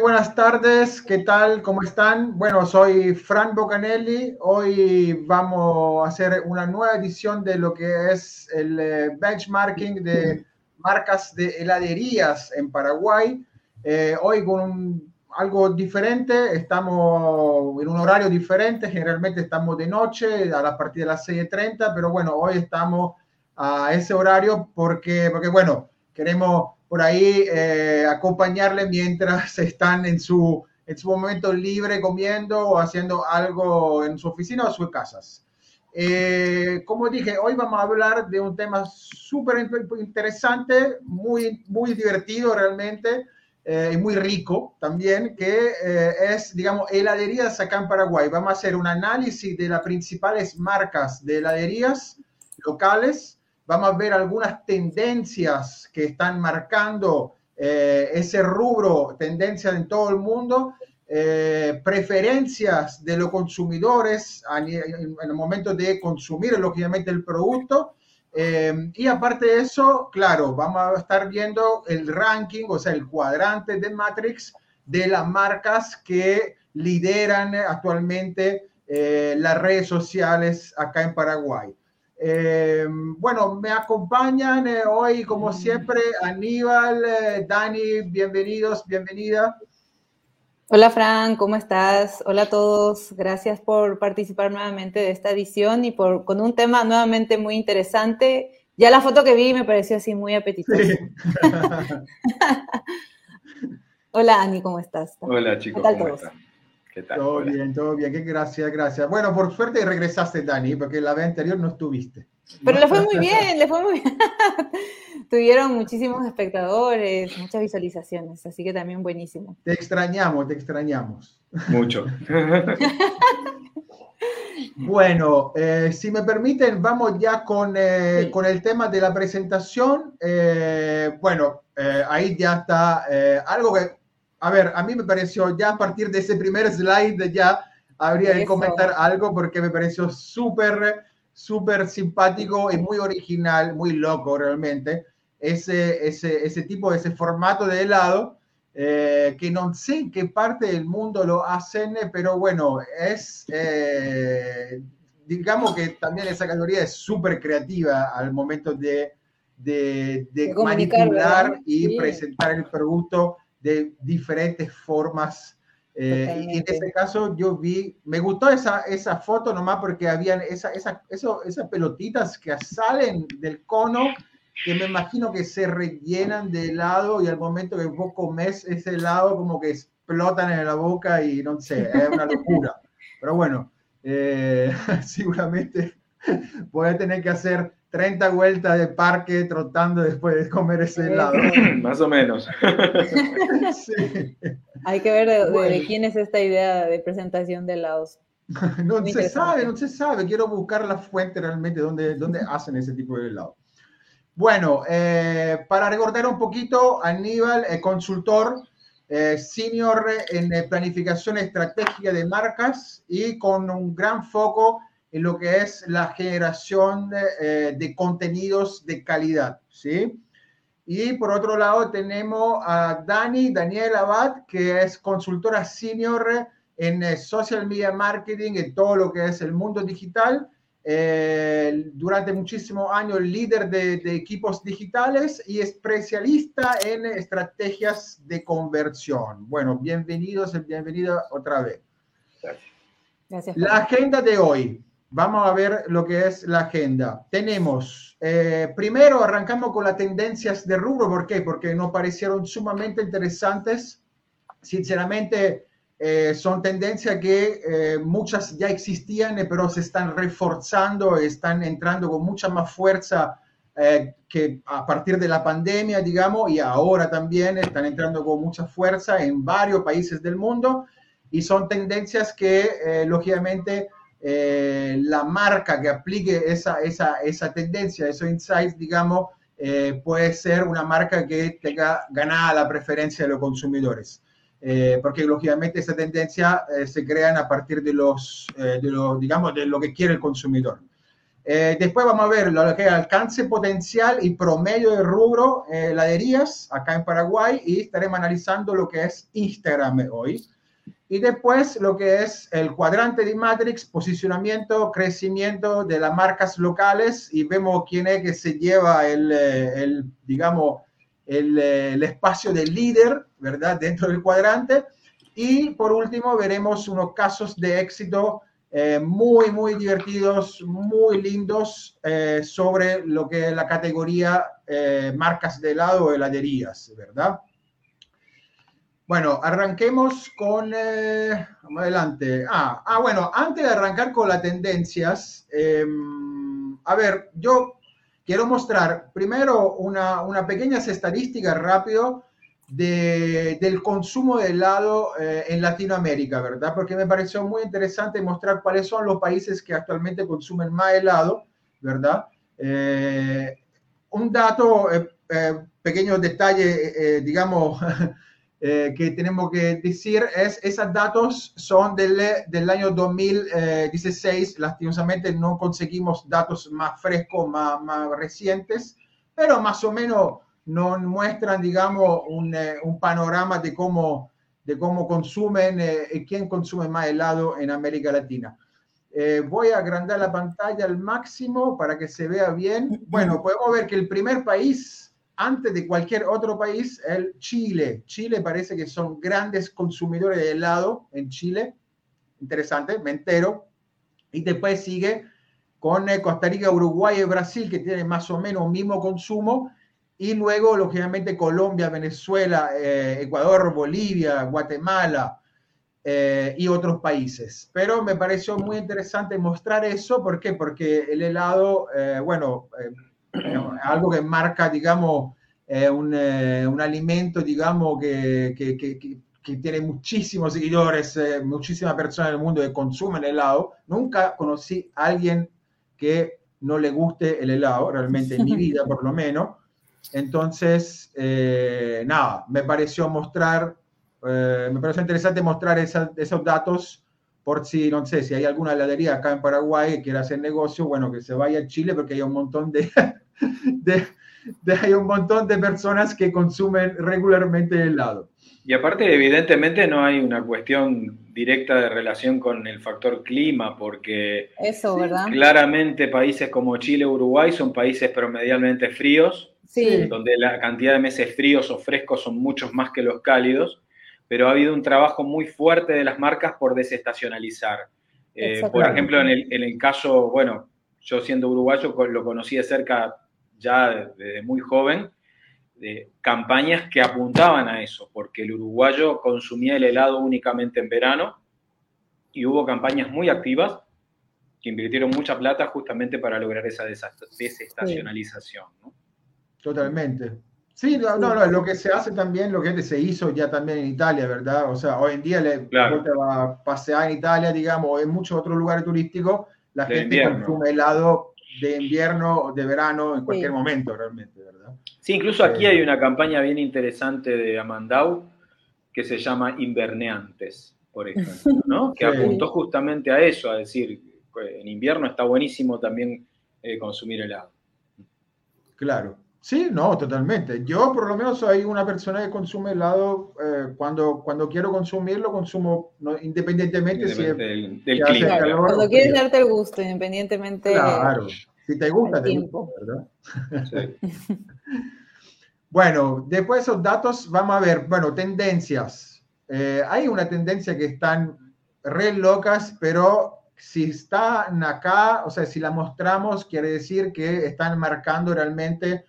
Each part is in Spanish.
buenas tardes, ¿qué tal? ¿Cómo están? Bueno, soy Fran Bocanelli. Hoy vamos a hacer una nueva edición de lo que es el eh, benchmarking de marcas de heladerías en Paraguay. Eh, hoy con algo diferente, estamos en un horario diferente, generalmente estamos de noche a la partir de las 6.30, pero bueno, hoy estamos a ese horario porque, porque bueno, queremos por ahí eh, acompañarle mientras están en su, en su momento libre comiendo o haciendo algo en su oficina o sus casas. Eh, como dije, hoy vamos a hablar de un tema súper interesante, muy, muy divertido realmente eh, y muy rico también, que es, digamos, heladerías acá en Paraguay. Vamos a hacer un análisis de las principales marcas de heladerías locales vamos a ver algunas tendencias que están marcando eh, ese rubro, tendencias en todo el mundo, eh, preferencias de los consumidores en, el momento de consumir, lógicamente, el producto. Eh, y aparte de eso, claro, vamos a estar viendo el ranking, o sea, el cuadrante de Matrix de las marcas que lideran actualmente las redes sociales acá en Paraguay. Eh, bueno, me acompañan eh, hoy, como siempre, Aníbal, eh, Dani, bienvenidos, bienvenida. Hola Fran, ¿cómo estás? Hola a todos, gracias por participar nuevamente de esta edición y por, con un tema nuevamente muy interesante. Ya la foto que vi me pareció así muy apetitosa. Hola Ani, ¿cómo estás? Hola chicos, ¿cómo están? ¿Qué tal? Todo bien, todo bien. Qué gracias, gracias. Bueno, por suerte regresaste, Dani, porque la vez anterior no estuviste. Pero le fue muy bien, le fue muy bien. Tuvieron muchísimos espectadores, muchas visualizaciones, así que también buenísimo. Te extrañamos, te extrañamos. Mucho. bueno, eh, si me permiten, vamos ya con, eh, con el tema de la presentación. Eh, bueno, ahí ya está algo que a ver, a mí me pareció ya a partir de ese primer slide ya habría que comentar algo porque me pareció súper, súper simpático y muy original, muy loco realmente, ese, ese, ese tipo, ese formato de helado, eh, que no sé en qué parte del mundo lo hacen, pero bueno, es, eh, digamos que también esa categoría es súper creativa al momento de, de, manipular y presentar el producto de diferentes formas. Eh, y en ese caso yo vi, me gustó esa, esa foto nomás porque habían esa, esa, eso, esas pelotitas que salen del cono que me imagino que se rellenan de helado y al momento que vos comes ese helado como que explotan en la boca y no sé, es una locura. Pero bueno, eh, seguramente voy a tener que hacer 30 vueltas de parque trotando después de comer ese helado. Más o menos. Hay que ver de, quién es esta idea de presentación de helados. no se sabe, no se sabe. Quiero buscar la fuente realmente donde, donde hacen ese tipo de helado. Bueno, eh, para recordar un poquito, Aníbal, es consultor eh, senior en planificación estratégica de marcas y con un gran foco en lo que es la generación de, eh, contenidos de calidad, ¿sí? Y por otro lado tenemos a Dani, Daniel Abad, que es consultora senior en eh, social media marketing, en todo lo que es el mundo digital. Eh, durante muchísimos años líder de, de, equipos digitales y especialista en estrategias de conversión. Bueno, bienvenidos y bienvenida otra vez. Gracias. La agenda de hoy vamos a ver lo que es la agenda. Tenemos, eh, primero arrancamos con las tendencias de rubro, ¿por qué? Porque nos parecieron sumamente interesantes. Sinceramente, eh, son tendencias que eh, muchas ya existían, pero se están reforzando, están entrando con mucha más fuerza que a partir de la pandemia, digamos, y ahora también están entrando con mucha fuerza en varios países del mundo. Y son tendencias que, lógicamente, eh, la marca que aplique esa, esa, esa tendencia, esos insights, digamos, eh, puede ser una marca que tenga ganada la preferencia de los consumidores. Eh, porque lógicamente esa tendencia se crean a partir de los, de los, digamos, de lo que quiere el consumidor. Eh, después vamos a ver lo que es alcance potencial y promedio de rubro eh, heladerías acá en Paraguay y estaremos analizando lo que es Instagram hoy. Y después lo que es el cuadrante de Matrix, posicionamiento, crecimiento de las marcas locales y vemos quién es que se lleva el, eh, el digamos, el, el, espacio de líder, ¿verdad? Dentro del cuadrante. Y por último veremos unos casos de éxito eh, muy, muy divertidos, muy lindos eh, sobre lo que es la categoría eh, marcas de helado o heladerías, ¿verdad? Bueno, arranquemos con, vamos adelante. Ah, ah, bueno, antes de arrancar con las tendencias, em, a ver, yo quiero mostrar primero una, una pequeña estadística rápido del consumo de helado eh, en Latinoamérica, ¿verdad? Porque me pareció muy interesante mostrar cuáles son los países que actualmente consumen más helado, ¿verdad? Eh, un dato, eh, pequeño detalle, digamos, que tenemos que decir es, esos datos son del, del año 2016, lastimosamente no conseguimos datos más frescos, más, más recientes, pero más o menos nos muestran, digamos, un, eh, un, panorama de cómo, de cómo consumen, eh, quién consume más helado en América Latina. Eh, voy a agrandar la pantalla al máximo para que se vea bien. Bueno, podemos ver que el primer país, antes de cualquier otro país, el Chile. Chile parece que son grandes consumidores de helado en Chile. Interesante, me entero. Y después sigue con eh, Costa Rica, Uruguay y Brasil, que tienen más o menos mismo consumo y luego, lógicamente, Colombia, Venezuela, eh, Ecuador, Bolivia, Guatemala eh, y otros países. Pero me pareció muy interesante mostrar eso. ¿Por qué? Porque el helado, eh, bueno, algo que marca, digamos, un, un, alimento, digamos, que, que, que, que tiene muchísimos seguidores, muchísimas personas en el mundo que consumen helado. Nunca conocí a alguien que no le guste el helado, realmente en mi vida por lo menos. Entonces, eh, nada, me pareció mostrar, eh, me pareció interesante mostrar esos datos por si, no sé, si hay alguna heladería acá en Paraguay que quiera hacer negocio, bueno, que se vaya a Chile porque hay un montón de, de, hay un montón de personas que consumen regularmente helado. Y aparte, evidentemente, no hay una cuestión directa de relación con el factor clima, porque Eso, ¿verdad? claramente países como Chile, Uruguay son países promedialmente fríos, donde la cantidad de meses fríos o frescos son muchos más que los cálidos, pero ha habido un trabajo muy fuerte de las marcas por desestacionalizar. Eh, por ejemplo, en el, caso, bueno, yo siendo uruguayo lo conocí de cerca ya desde muy joven, de campañas que apuntaban a eso, porque el uruguayo consumía el helado únicamente en verano y hubo campañas muy activas que invirtieron mucha plata justamente para lograr esa desestacionalización. ¿no? Totalmente. Sí, no, no, lo que se hace también, lo que se hizo ya también en Italia, ¿verdad? O sea, hoy en día le claro. te va a pasear en Italia, digamos, o en muchos otros lugares turísticos, la gente consume helado de invierno o de verano en cualquier momento, realmente, ¿verdad? Sí, incluso aquí hay eh, una campaña bien interesante de Amandau que se llama Inverneantes, por ejemplo, ¿no? Que apuntó justamente a eso, a decir, en invierno está buenísimo también eh, consumir helado. Claro. Sí, no, totalmente. Yo por lo menos soy una persona que consume helado eh, cuando, cuando quiero consumirlo, consumo independientemente si del, clima. cuando quieres darte el gusto, independientemente. Claro, si te gusta, te gusta, ¿verdad? Sí. bueno, después de esos datos, vamos a ver, bueno, tendencias. Eh, hay una tendencia que están re locas, pero si están acá, o sea, si la mostramos, quiere decir que están marcando realmente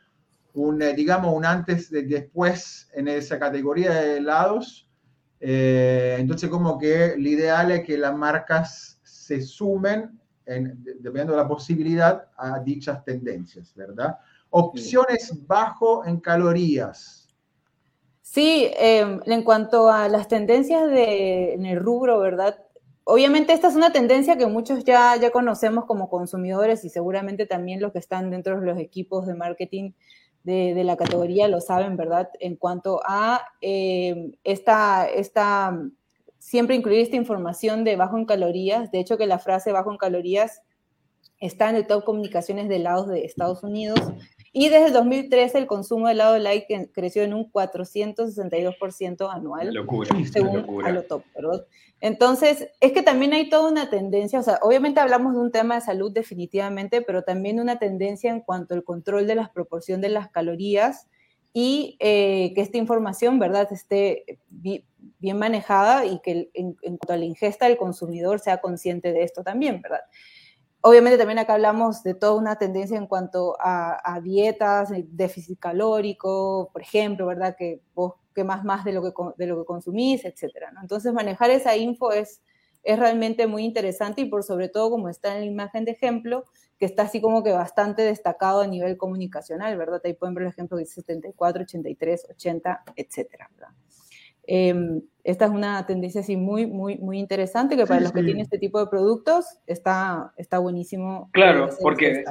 un, eh, digamos, un antes y después en esa categoría de helados. Eh, entonces, como que lo ideal es que las marcas se sumen, en, dependiendo de la posibilidad, a dichas tendencias, ¿verdad? Opciones bajo en calorías. Sí, em, en cuanto a las tendencias de, en el rubro, ¿verdad? Obviamente esta es una tendencia que muchos ya, ya conocemos como consumidores y seguramente también los que están dentro de los equipos de marketing de, la categoría lo saben, ¿verdad? En cuanto a eh, esta, esta, siempre incluir esta información de bajo en calorías. De hecho, que la frase bajo en calorías está en el top comunicaciones de helados de Estados Unidos. Y desde el 2013 el consumo de helado light creció en un 462% anual. Locura, según locura. a lo top, ¿verdad? Entonces, es que también hay toda una tendencia, o sea, obviamente hablamos de un tema de salud definitivamente, pero también una tendencia en cuanto al control de la proporción de las calorías y eh, que esta información, ¿verdad?, esté bien manejada y que en, cuanto a la ingesta del consumidor sea consciente de esto también, ¿verdad? Obviamente también acá hablamos de toda una tendencia en cuanto a, dietas, déficit calórico, por ejemplo, ¿verdad? Que vos quemás más de lo que, de lo que consumís, etcétera, ¿no? Entonces manejar esa info es, es realmente muy interesante y por sobre todo como está en la imagen de ejemplo, que está así como que bastante destacado a nivel comunicacional, ¿verdad? Ahí pueden ver el ejemplo de 74, 83, 80, etcétera, ¿verdad? Em, esta es una tendencia así muy, muy, muy interesante que para los que tienen este tipo de productos está, está buenísimo. Claro, porque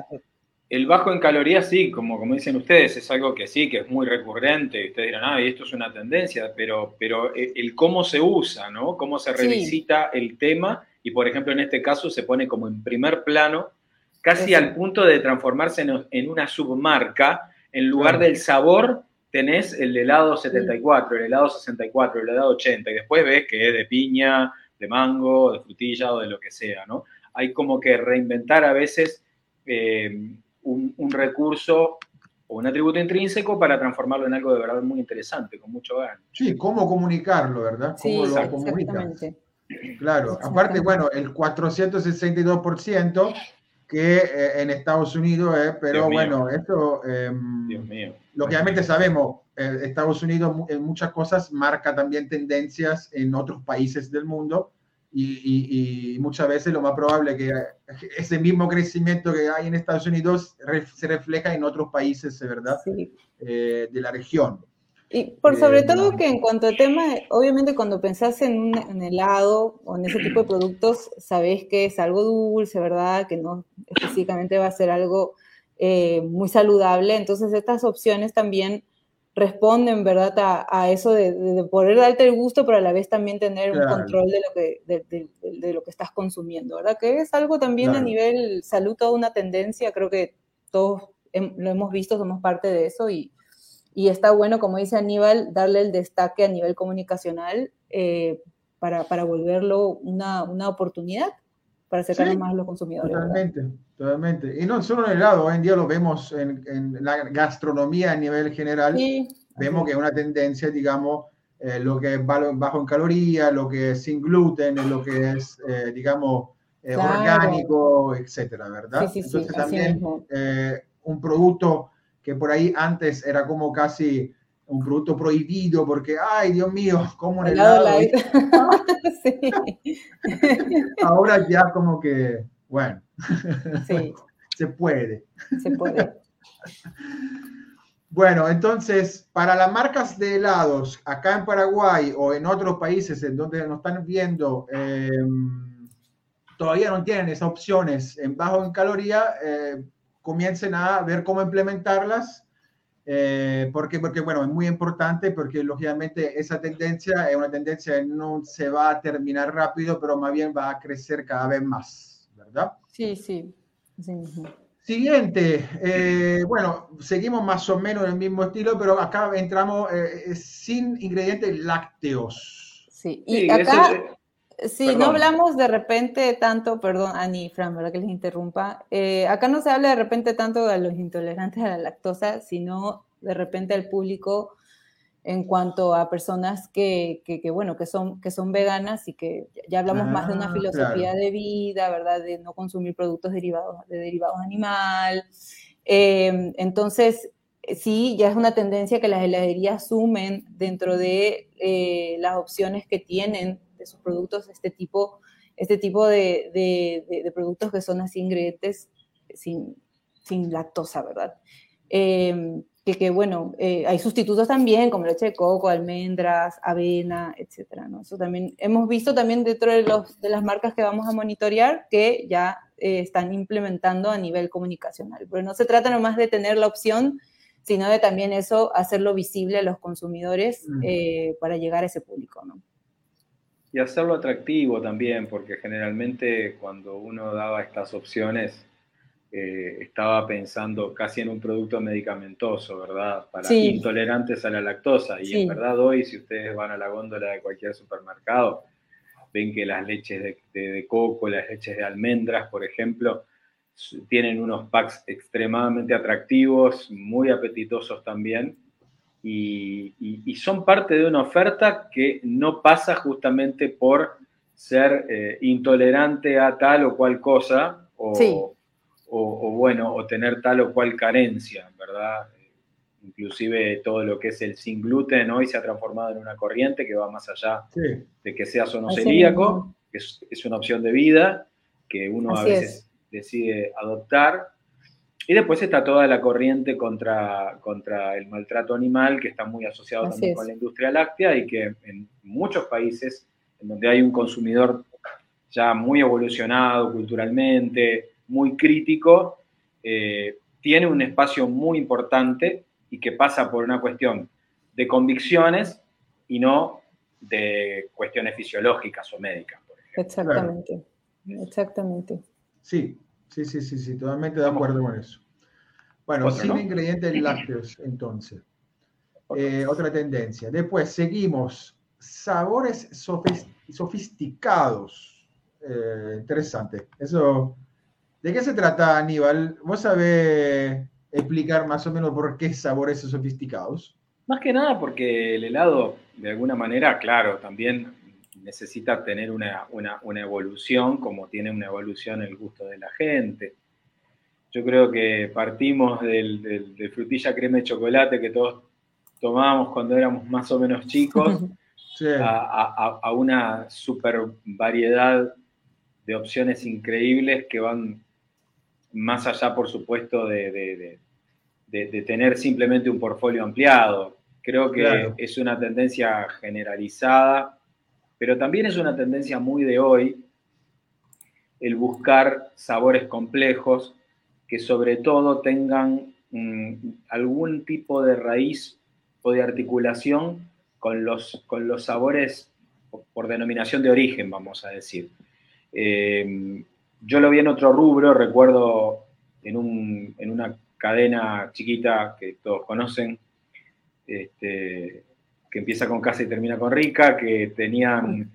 el bajo en calorías sí, como, como dicen ustedes, es algo que sí, que es muy recurrente. Ustedes dirán, ah, esto es una tendencia, pero, pero e, el cómo se usa, ¿no? Cómo se revisita el tema y, por ejemplo, en este caso se pone como en primer plano, casi al punto de transformarse en, una submarca, en lugar del sabor tenés el helado 74, el helado 64, el helado 80, y después ves que es de piña, de mango, de frutilla o de lo que sea, ¿no? Hay como que reinventar a veces eh, un, recurso o un atributo intrínseco para transformarlo en algo de verdad muy interesante, con mucho ganas. Sí, cómo comunicarlo, ¿verdad? ¿Cómo sí, lo comunicas? Claro, aparte, bueno, el 462% que eh, en Estados Unidos, eh, pero bueno, esto, em, lógicamente sabemos, eh, Estados Unidos en muchas cosas marca también tendencias en otros países del mundo y, muchas veces lo más probable es que ese mismo crecimiento que hay en Estados Unidos se refleja en otros países, ¿verdad? de la región. Y por sobre todo que en cuanto al tema, obviamente cuando pensás en un helado o en ese tipo de productos, sabés que es algo dulce, ¿verdad? Que no específicamente va a ser algo eh, muy saludable. Entonces estas opciones también responden, ¿verdad? A, eso de, poder darte el gusto, pero a la vez también tener un control de lo, que, de, lo que estás consumiendo, ¿verdad? Que es algo también a nivel salud, toda una tendencia, creo que todos lo hemos visto, somos parte de eso y y está bueno, como dice Aníbal, darle el destaque a nivel comunicacional eh, para, para, volverlo una, una, oportunidad para acercar más a los consumidores. Totalmente, totalmente. Y no solo en el helado, hoy en día lo vemos en, en la gastronomía a nivel general. vemos que es una tendencia, digamos, eh, lo que es bajo en calorías, lo que es sin gluten, lo que es, eh, digamos, orgánico, etcétera, ¿verdad? Sí, sí, Entonces también un producto que por ahí antes era como casi un producto prohibido porque, ay, Dios mío, como un helado. Ahora ya como que, bueno, se puede. Se puede. Bueno, entonces, para las marcas de helados acá en Paraguay o en otros países en donde nos están viendo, em, todavía no tienen esas opciones en bajo en caloría, eh, comiencen a ver cómo implementarlas, eh, porque, porque, bueno, es muy importante porque lógicamente esa tendencia es una tendencia que no se va a terminar rápido, pero más bien va a crecer cada vez más, ¿verdad? Sí, sí. Siguiente, eh, bueno, seguimos más o menos en el mismo estilo, pero acá entramos eh, sin ingredientes lácteos. Sí, y acá... Sí, no hablamos de repente tanto, perdón, Ani, Fran, ¿verdad que les interrumpa? Eh, acá no se habla de repente tanto de los intolerantes a la lactosa, sino de repente al público en cuanto a personas que, que, bueno, que son, que son veganas y que ya hablamos más de una ah, filosofía de vida, ¿verdad? De no consumir productos derivados, de derivados animal. Em, entonces, sí, ya es una tendencia que las heladerías sumen dentro de eh, las opciones que tienen de sus productos este tipo, este tipo de, de, productos que son así ingredientes sin, sin lactosa, ¿verdad? Eh, que, bueno, eh, hay sustitutos también, como leche de coco, almendras, avena, etcétera, ¿no? Eso también hemos visto también dentro de, los, de las marcas que vamos a monitorear que ya eh, están implementando a nivel comunicacional. Pero no se trata nomás de tener la opción, sino de también eso hacerlo visible a los consumidores mm. para llegar a ese público, ¿no? Y hacerlo atractivo también, porque generalmente cuando uno daba estas opciones, eh, estaba pensando casi en un producto medicamentoso, ¿verdad? Para intolerantes a la lactosa. Y en verdad hoy, si ustedes van a la góndola de cualquier supermercado, ven que las leches de, coco, las leches de almendras, por ejemplo, tienen unos packs extremadamente atractivos, muy apetitosos también, y, son parte de una oferta que no pasa justamente por ser eh, intolerante a tal o cual cosa, o, o, bueno, o tener tal o cual carencia, ¿verdad? Inclusive todo lo que es el sin gluten hoy se ha transformado en una corriente que va más allá de que sea o no celíaco, que es, una opción de vida que uno a veces decide adoptar. Y después está toda la corriente contra, contra el maltrato animal, que está muy asociado también con la industria láctea y que en muchos países en donde hay un consumidor ya muy evolucionado culturalmente, muy crítico, eh, tiene un espacio muy importante y que pasa por una cuestión de convicciones y no de cuestiones fisiológicas o médicas, por ejemplo. Exactamente, exactamente. Sí, sí, sí, sí, sí, totalmente de acuerdo con eso. Bueno, sin ingredientes lácteos, entonces. Eh, otra tendencia. Después seguimos. Sabores sofisticados. Eh, interesante. Eso ¿De qué se trata, Aníbal? ¿Vos sabés explicar más o menos por qué sabores sofisticados? Más que nada porque el helado, de alguna manera, claro, también necesita tener una, evolución, como tiene una evolución el gusto de la gente. Yo creo que partimos del, frutilla crema de chocolate que todos tomábamos cuando éramos más o menos chicos, a, a, una super variedad de opciones increíbles que van más allá, por supuesto, de, tener simplemente un portfolio ampliado. Creo que es una tendencia generalizada, pero también es una tendencia muy de hoy el buscar sabores complejos que sobre todo tengan mm, algún tipo de raíz o de articulación con los, con los sabores por denominación de origen, vamos a decir. Eh, yo lo vi en otro rubro, recuerdo en, una cadena chiquita que todos conocen, este, que empieza con casa y termina con rica, que tenían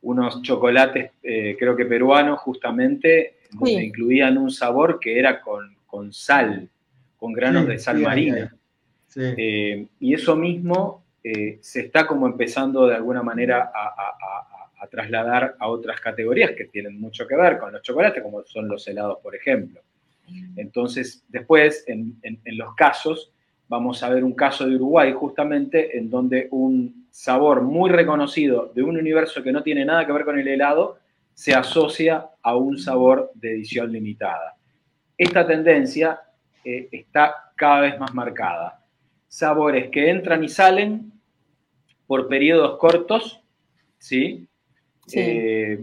unos chocolates, eh, creo que peruanos, justamente, donde incluían un sabor que era con, sal, con granos de sal marina. Eh, y eso mismo eh, se está como empezando de alguna manera a a trasladar a otras categorías que tienen mucho que ver con los chocolates, como son los helados, por ejemplo. Entonces, después, en, los casos, vamos a ver un caso de Uruguay justamente en donde un sabor muy reconocido de un universo que no tiene nada que ver con el helado se asocia a un sabor de edición limitada. Esta tendencia eh, está cada vez más marcada. Sabores que entran y salen por periodos cortos, ¿sí? Eh,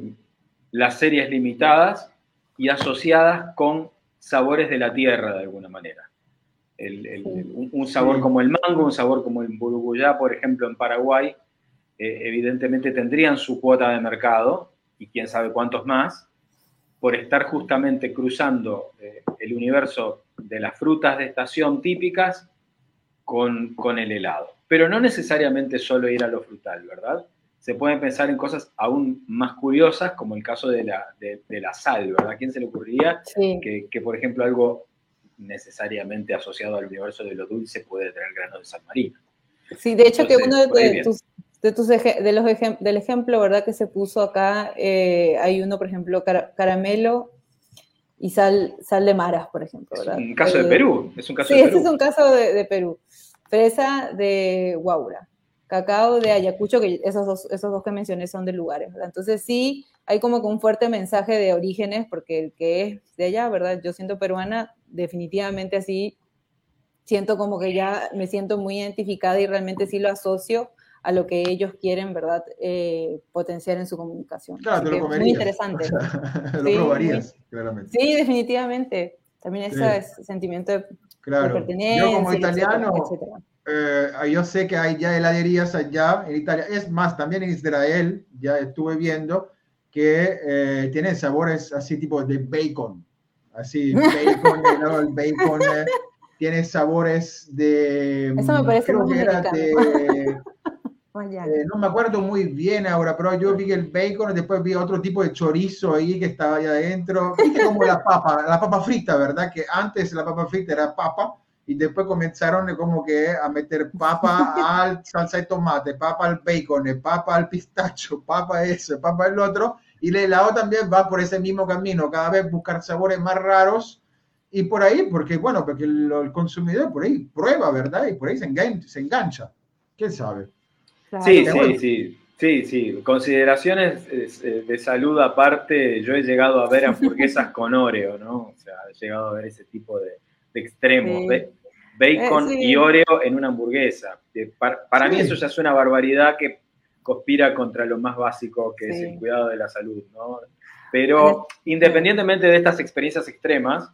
las series limitadas y asociadas con sabores de la tierra de alguna manera. un, sabor como el mango, un sabor como el buruguyá, por ejemplo, en Paraguay, eh, evidentemente tendrían su cuota de mercado y quién sabe cuántos más, por estar justamente cruzando eh, el universo de las frutas de estación típicas con, con el helado. Pero no necesariamente solo ir a lo frutal, ¿verdad? se pueden pensar en cosas aún más curiosas, como el caso de la, de, la sal, ¿verdad? ¿A quién se le ocurriría que, que, por ejemplo, algo necesariamente asociado al universo de lo dulce puede tener granos de sal marina? Sí, de hecho que uno de, tus, de, tus de los del ejemplo, ¿verdad? Que se puso acá, eh, hay uno, por ejemplo, caramelo y sal, sal de maras, por ejemplo, ¿verdad? un caso de eh, Perú, es un caso sí, de Perú. este es un caso de, de Perú. Fresa de Guaura cacao de Ayacucho, que esos dos, esos dos que mencioné son de lugares, ¿verdad? Entonces sí, hay como que un fuerte mensaje de orígenes, porque el que es de allá, ¿verdad? Yo siento peruana, definitivamente así, siento como que ya me siento muy identificada y realmente sí lo asocio a lo que ellos quieren, ¿verdad? Eh, potenciar en su comunicación. Claro, te lo Muy interesante. lo sí, probarías, claramente. Sí, definitivamente. También ese sentimiento de, pertenencia. Yo como italiano, eh, yo sé que hay ya heladerías allá en Italia, es más, también en Israel, ya estuve viendo que eh, tienen sabores así tipo de bacon, así, bacon, helado al bacon, tiene sabores de... Eso me parece creo muy de, eh, no me acuerdo muy bien ahora, pero yo vi el bacon, después vi otro tipo de chorizo ahí que estaba ahí adentro. Viste como la papa, la papa frita, ¿verdad? Que antes la papa frita era papa y después comenzaron como que a meter papa al salsa de tomate, papa al bacon, papa al pistacho, papa eso, papa el otro. Y el helado también va por ese mismo camino, cada vez buscar sabores más raros y por ahí, porque bueno, porque el, el consumidor por ahí prueba, ¿verdad? Y por ahí se engancha. Se engancha. ¿Quién sabe? Claro. Sí, sí, bueno. sí. Sí, sí, consideraciones eh, de salud aparte, yo he llegado a ver hamburguesas con Oreo, ¿no? O sea, he llegado a ver ese tipo de, de extremos. Sí. Bacon Eh, sí. y Oreo en una hamburguesa. Para, mí eso ya es una barbaridad que conspira contra lo más básico que es el cuidado de la salud, ¿no? Pero independientemente de estas experiencias extremas,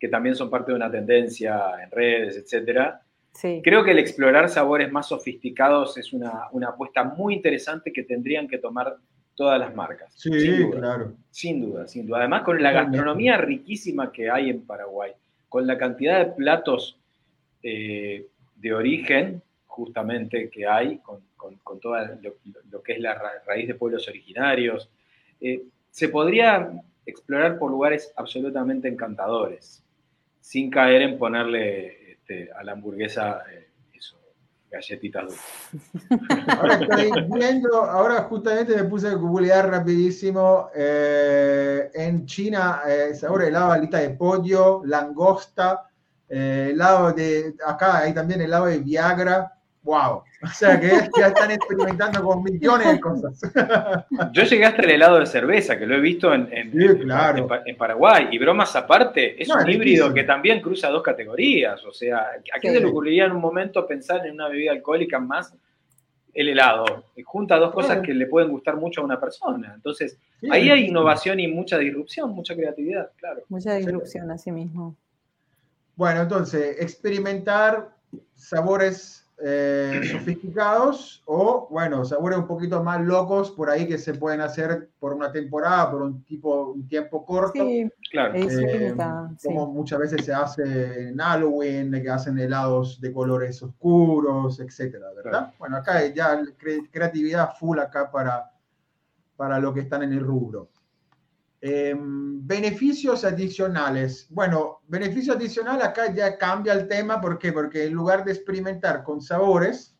que también son parte de una tendencia en redes, etcétera, Sí. Creo que el explorar sabores más sofisticados es una, una apuesta muy interesante que tendrían que tomar todas las marcas. Sí, sin duda, claro. Sin duda, sin duda. Además, con la gastronomía riquísima que hay en Paraguay, con la cantidad de platos eh, de origen, justamente, que hay, con, con, con toda lo, lo, que es la ra raíz de pueblos originarios, eh, se podría explorar por lugares absolutamente encantadores, sin caer en ponerle este, a la hamburguesa eh, eso, galletitas dulces. Ahora estoy viendo, ahora justamente me puse a googlear rapidísimo. eh, en China, eh, ahora helado alita de pollo, langosta, eh, helado de. Acá hay también helado de Viagra. ¡Wow! O sea que ya están experimentando con millones de cosas. Yo llegué hasta el helado de cerveza, que lo he visto en, en, Sí, en- claro. en- en Paraguay. Y bromas aparte, es No, un es híbrido que también cruza dos categorías. O sea, ¿a quién Sí. se le ocurriría en un momento pensar en una bebida alcohólica más el helado? Junta dos cosas que le pueden gustar mucho a una persona. Entonces, Sí, ahí hay innovación y mucha disrupción, mucha creatividad, claro. Mucha disrupción así mismo. Bueno, entonces, experimentar sabores eh, sofisticados o, bueno, sabores un poquito más locos por ahí que se pueden hacer por una temporada, por un tipo, un tiempo corto. Sí, Claro. Eh, sí. como muchas veces se hace en Halloween, que hacen helados de colores oscuros, etcétera, ¿verdad? Claro. Bueno, acá hay ya cre- creatividad full acá para, para lo que están en el rubro. Em, beneficios adicionales. Bueno, beneficio adicional acá ya cambia el tema. ¿Por qué? Porque en lugar de experimentar con sabores,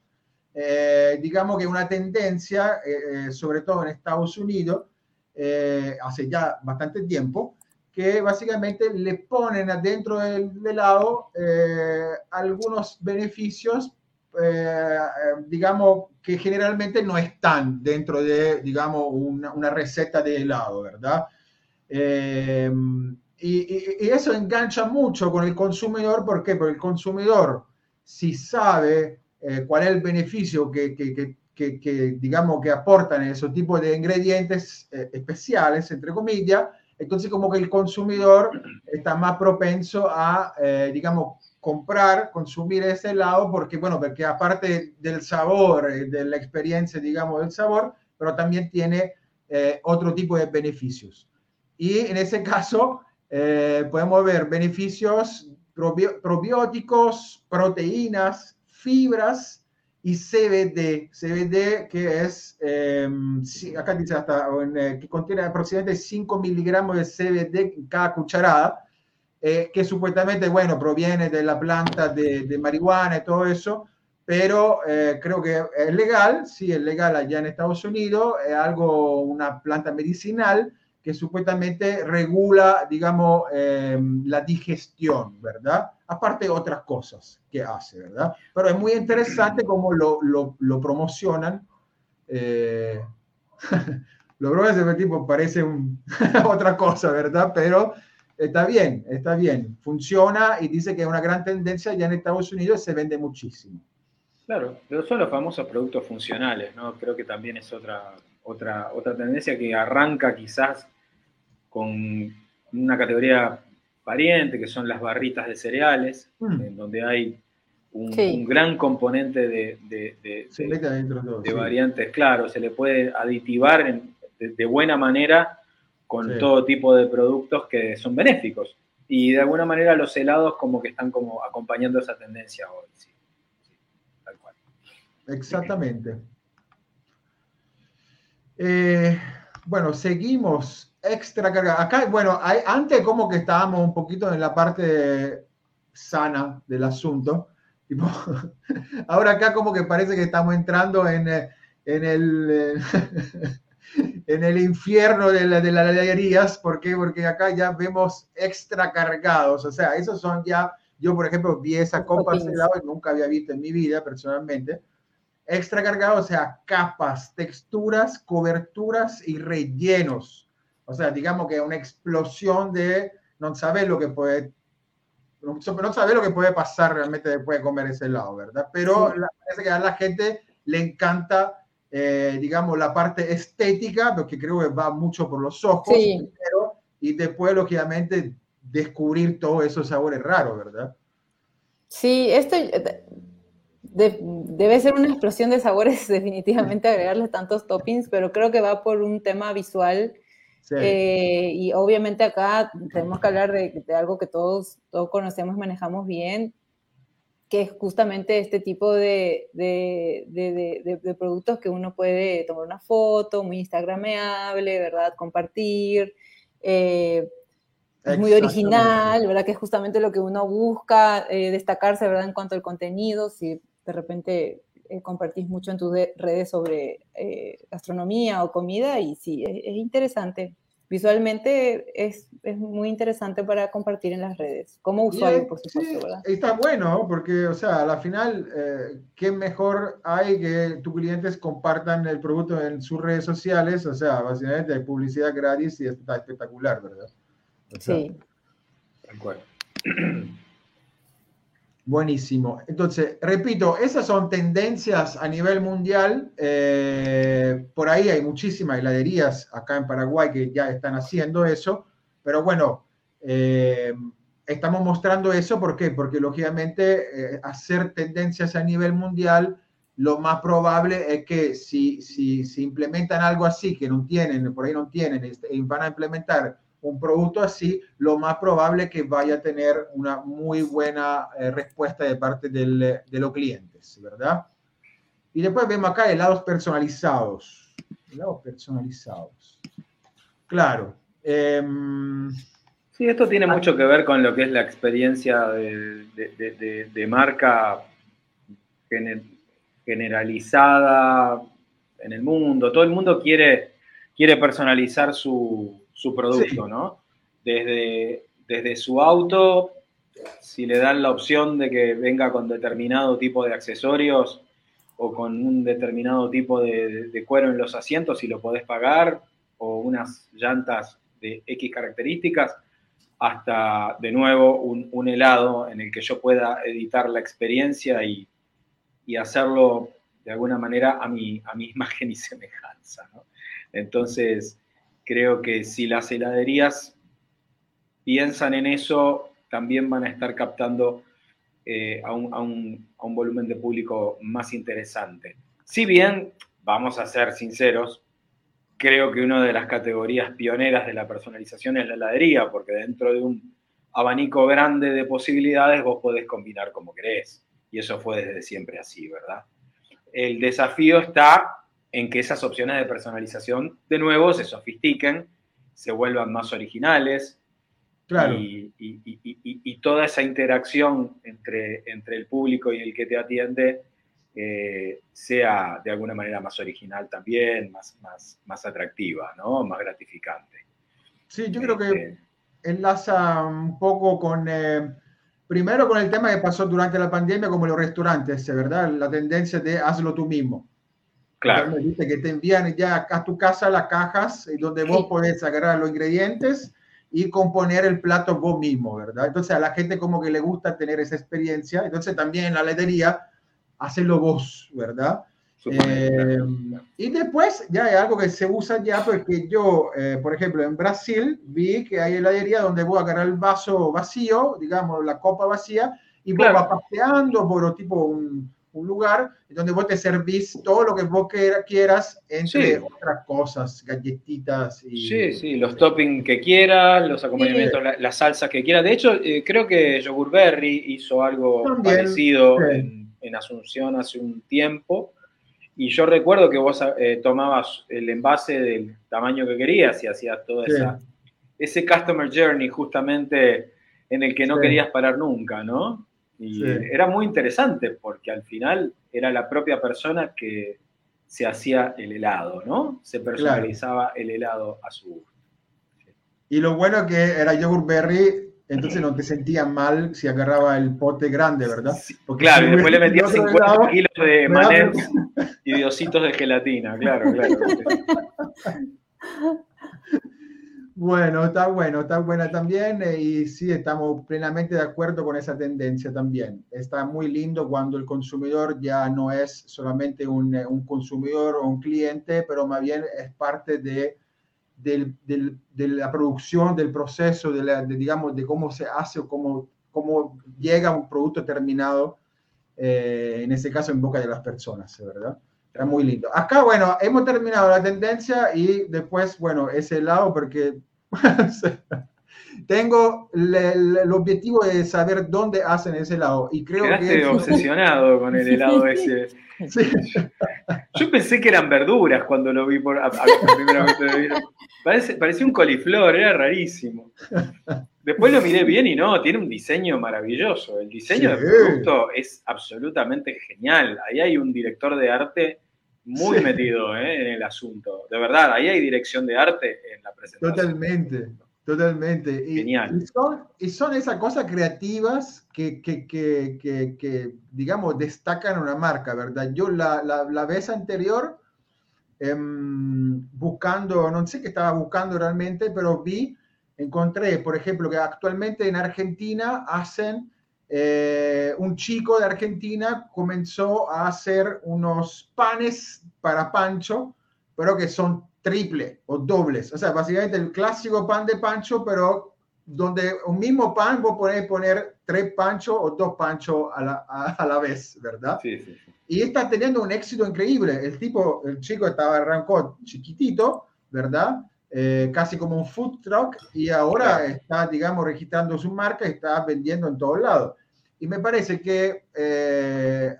eh, digamos que una tendencia, eh, eh, sobre todo en Estados Unidos, eh, hace ya bastante tiempo, que básicamente le ponen adentro del helado eh, algunos beneficios, eh, eh, digamos, que generalmente no están dentro de, digamos, una, una receta de helado, ¿verdad? Eh, y, y- eso engancha mucho con el consumidor, ¿por qué? Porque el consumidor, si sabe eh, cuál es el beneficio que, que- que- que- que, digamos, que aportan esos tipos de ingredientes eh, especiales, entre comillas, entonces como que el consumidor está más propenso a, eh, digamos, comprar, consumir ese helado, porque, bueno, porque aparte del sabor, eh, de la experiencia, digamos, del sabor, pero también tiene eh, otro tipo de beneficios. Y en ese caso, eh, podemos ver beneficios probio- probióticos, proteínas, fibras y CBD. CBD que es, eh, acá dice hasta, eh, que contiene aproximadamente 5 miligramos de CBD en cada cucharada, eh, que supuestamente, bueno, proviene de la planta de, de marihuana y todo eso, pero eh, creo que es legal, sí, es legal allá en Estados Unidos, es algo, una planta medicinal que supuestamente regula, digamos, eh, la digestión, ¿verdad? Aparte de otras cosas que hace, ¿verdad? Pero es muy interesante cómo lo, lo, promocionan. Eh, lo promocionan, ese tipo parece otra cosa, ¿verdad? Pero está bien, está bien, funciona y dice que es una gran tendencia ya en Estados Unidos se vende muchísimo. Claro, pero son los famosos productos funcionales, ¿no? Creo que también es otra, otra, otra tendencia que arranca quizás con una categoría pariente, que son las barritas de cereales, Mm. en donde hay un, Sí. un gran componente de, de- de- Se de- mete adentro todo. de sí. variantes, claro, se le puede aditivar en- de, de buena manera con Sí. todo tipo de productos que son benéficos. Y de alguna manera los helados como que están como acompañando esa tendencia hoy. Sí, tal cual. Exactamente. Eh, bueno, seguimos extra carga. Acá, bueno, antes como que estábamos un poquito en la parte sana del asunto. ahora acá como que parece que estamos entrando en, eh, en el... en el infierno de, la, de las alegrías. ¿Por qué? Porque acá ya vemos extra cargados. O sea, esos son ya, yo por ejemplo vi esa copa de helado y nunca había visto en mi vida personalmente. Extra cargados, o sea, capas, texturas, coberturas y rellenos. O sea, digamos que una explosión de no saber lo que puede no, saber lo que puede pasar realmente después de comer ese helado, ¿verdad? Pero parece que a la gente le encanta eh, digamos, la parte estética, porque creo que va mucho por los ojos, y después, lógicamente, descubrir todos esos sabores raros, ¿verdad? Sí, esto debe ser una explosión de sabores, definitivamente, agregarle tantos toppings, pero creo que va por un tema visual. Eh, y obviamente acá tenemos que hablar de, de, algo que todos, todos conocemos, manejamos bien, que es justamente este tipo de, productos que uno puede tomar una foto, muy instagrameable, ¿verdad? Compartir. Eh, es muy original, ¿verdad? Que es justamente lo que uno busca, eh, destacarse, ¿verdad? En cuanto al contenido, si de repente eh, compartís mucho en tus redes sobre gastronomía o comida, y sí, es interesante visualmente es, es, muy interesante para compartir en las redes, como usuario, por supuesto, ¿verdad? Está bueno, porque, o sea, a la final, eh, ¿qué mejor hay que tus clientes compartan el producto en sus redes sociales? O sea, básicamente hay publicidad gratis y está espectacular, ¿verdad? sí. De acuerdo. Buenísimo. Entonces, repito, esas son tendencias a nivel mundial. Eh, por ahí hay muchísimas heladerías acá en Paraguay que ya están haciendo eso, pero bueno, eh, estamos mostrando eso. ¿Por qué? Porque lógicamente eh, hacer tendencias a nivel mundial, lo más probable es que si, si, si implementan algo así que no tienen, por ahí no tienen, este, y van a implementar un producto así, lo más probable es que vaya a tener una muy buena eh, respuesta de parte de los clientes, ¿verdad? Y después vemos acá helados personalizados. Helados personalizados. Claro. Em, sí, esto tiene mucho que ver con lo que es la experiencia de, marca generalizada en el mundo. Todo el mundo quiere, quiere personalizar su, su producto, ¿no? Desde, desde su auto, si le dan la opción de que venga con determinado tipo de accesorios o con un determinado tipo de, cuero en los asientos, si lo podés pagar, o unas llantas de X características, hasta de nuevo un, helado en el que yo pueda editar la experiencia y, hacerlo de alguna manera a mi, a mi imagen y semejanza. ¿no? Entonces, creo que si las heladerías piensan en eso, también van a estar captando eh, a, un, volumen de público más interesante. Si bien, vamos a ser sinceros, creo que una de las categorías pioneras de la personalización es la heladería, porque dentro de un abanico grande de posibilidades vos podés combinar como querés. Y eso fue desde siempre así, ¿verdad? El desafío está en que esas opciones de personalización de nuevo se sofistiquen, se vuelvan más originales. Y, toda esa interacción entre, entre el público y el que te atiende eh, sea de alguna manera más original también, más, más, más atractiva, ¿no? más gratificante. Sí, yo creo que este, enlaza un poco con, eh, primero con el tema que pasó durante la pandemia como los restaurantes, ¿verdad? La tendencia de hazlo tú mismo. Claro. Dice que te envían ya a tu casa las cajas donde vos podés agarrar los ingredientes y componer el plato vos mismo, ¿verdad? Entonces a la gente como que le gusta tener esa experiencia. Entonces también en la heladería, hacerlo vos, ¿verdad? Eh, y después ya hay algo que se usa ya, porque yo, eh, por ejemplo, en Brasil vi que hay heladería donde vos agarrar el vaso vacío, digamos, la copa vacía, y vos vas paseando por tipo un, un lugar donde vos te servís todo lo que vos quieras, entre otras cosas, galletitas y... Sí, sí, los toppings que quieras, los acompañamientos, las salsas que quieras. De hecho, eh, creo que Yogurt Berry hizo algo parecido en, Asunción hace un tiempo. Y yo recuerdo que vos eh, tomabas el envase del tamaño que querías y hacías todo esa, ese customer journey justamente en el que no querías parar nunca, ¿no? Y era muy interesante porque al final era la propia persona que se hacía el helado, ¿no? Se personalizaba el helado a su gusto. Y lo bueno que era yogurt berry, entonces no te sentías mal si agarraba el pote grande, ¿verdad? claro, y después le metías 50 kilos de manet y diositos de gelatina, claro, claro. Bueno, está bueno, está buena también eh, y sí, estamos plenamente de acuerdo con esa tendencia también. Está muy lindo cuando el consumidor ya no es solamente un, eh, consumidor o un cliente, pero más bien es parte de, de la producción, del proceso, de, digamos, de cómo se hace o cómo, cómo llega un producto terminado, eh, en este caso en boca de las personas, ¿verdad? Está muy lindo. Acá, bueno, hemos terminado la tendencia y después, bueno, ese lado porque tengo el, objetivo de saber dónde hacen ese helado y creo Quedaste que... obsesionado con el helado ese. Yo pensé que eran verduras cuando lo vi por primera vez. Parece, parecía un coliflor, era rarísimo. Después lo miré bien y no, tiene un diseño maravilloso. El diseño del producto es absolutamente genial. Ahí hay un director de arte muy metido ¿eh? en el asunto. De verdad, ahí hay dirección de arte en la presentación. Totalmente, totalmente. Y, Genial. Y son, esas cosas creativas que, que, que, que, digamos, destacan una marca, ¿verdad? Yo la, la, la vez anterior, em, buscando, no sé qué estaba buscando realmente, pero vi, encontré, por ejemplo, que actualmente en Argentina hacen eh, un chico de Argentina comenzó a hacer unos panes para Pancho, pero que son triple o dobles. O sea, básicamente el clásico pan de Pancho, pero donde un mismo pan vos podés poner tres panchos o dos panchos a la, a, la vez, ¿verdad? Sí, sí, Y está teniendo un éxito increíble. El tipo, el chico estaba arrancó chiquitito, ¿verdad? Eh, casi como un food truck y ahora está, digamos, registrando su marca y está vendiendo en todos lados. Y me parece que eh,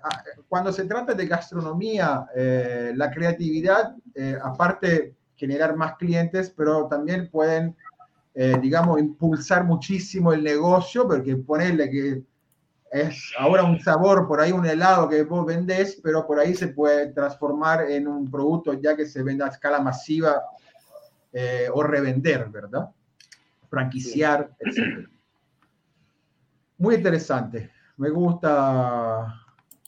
cuando se trata de gastronomía, eh, la creatividad, aparte generar más clientes, pero también pueden, digamos, impulsar muchísimo el negocio, porque ponerle que es ahora un sabor, por ahí un helado que vos vendés, pero por ahí se puede transformar en un producto ya que se vende a escala masiva eh, o revender, ¿verdad? Franquiciar, etc. Muy interesante. Me gusta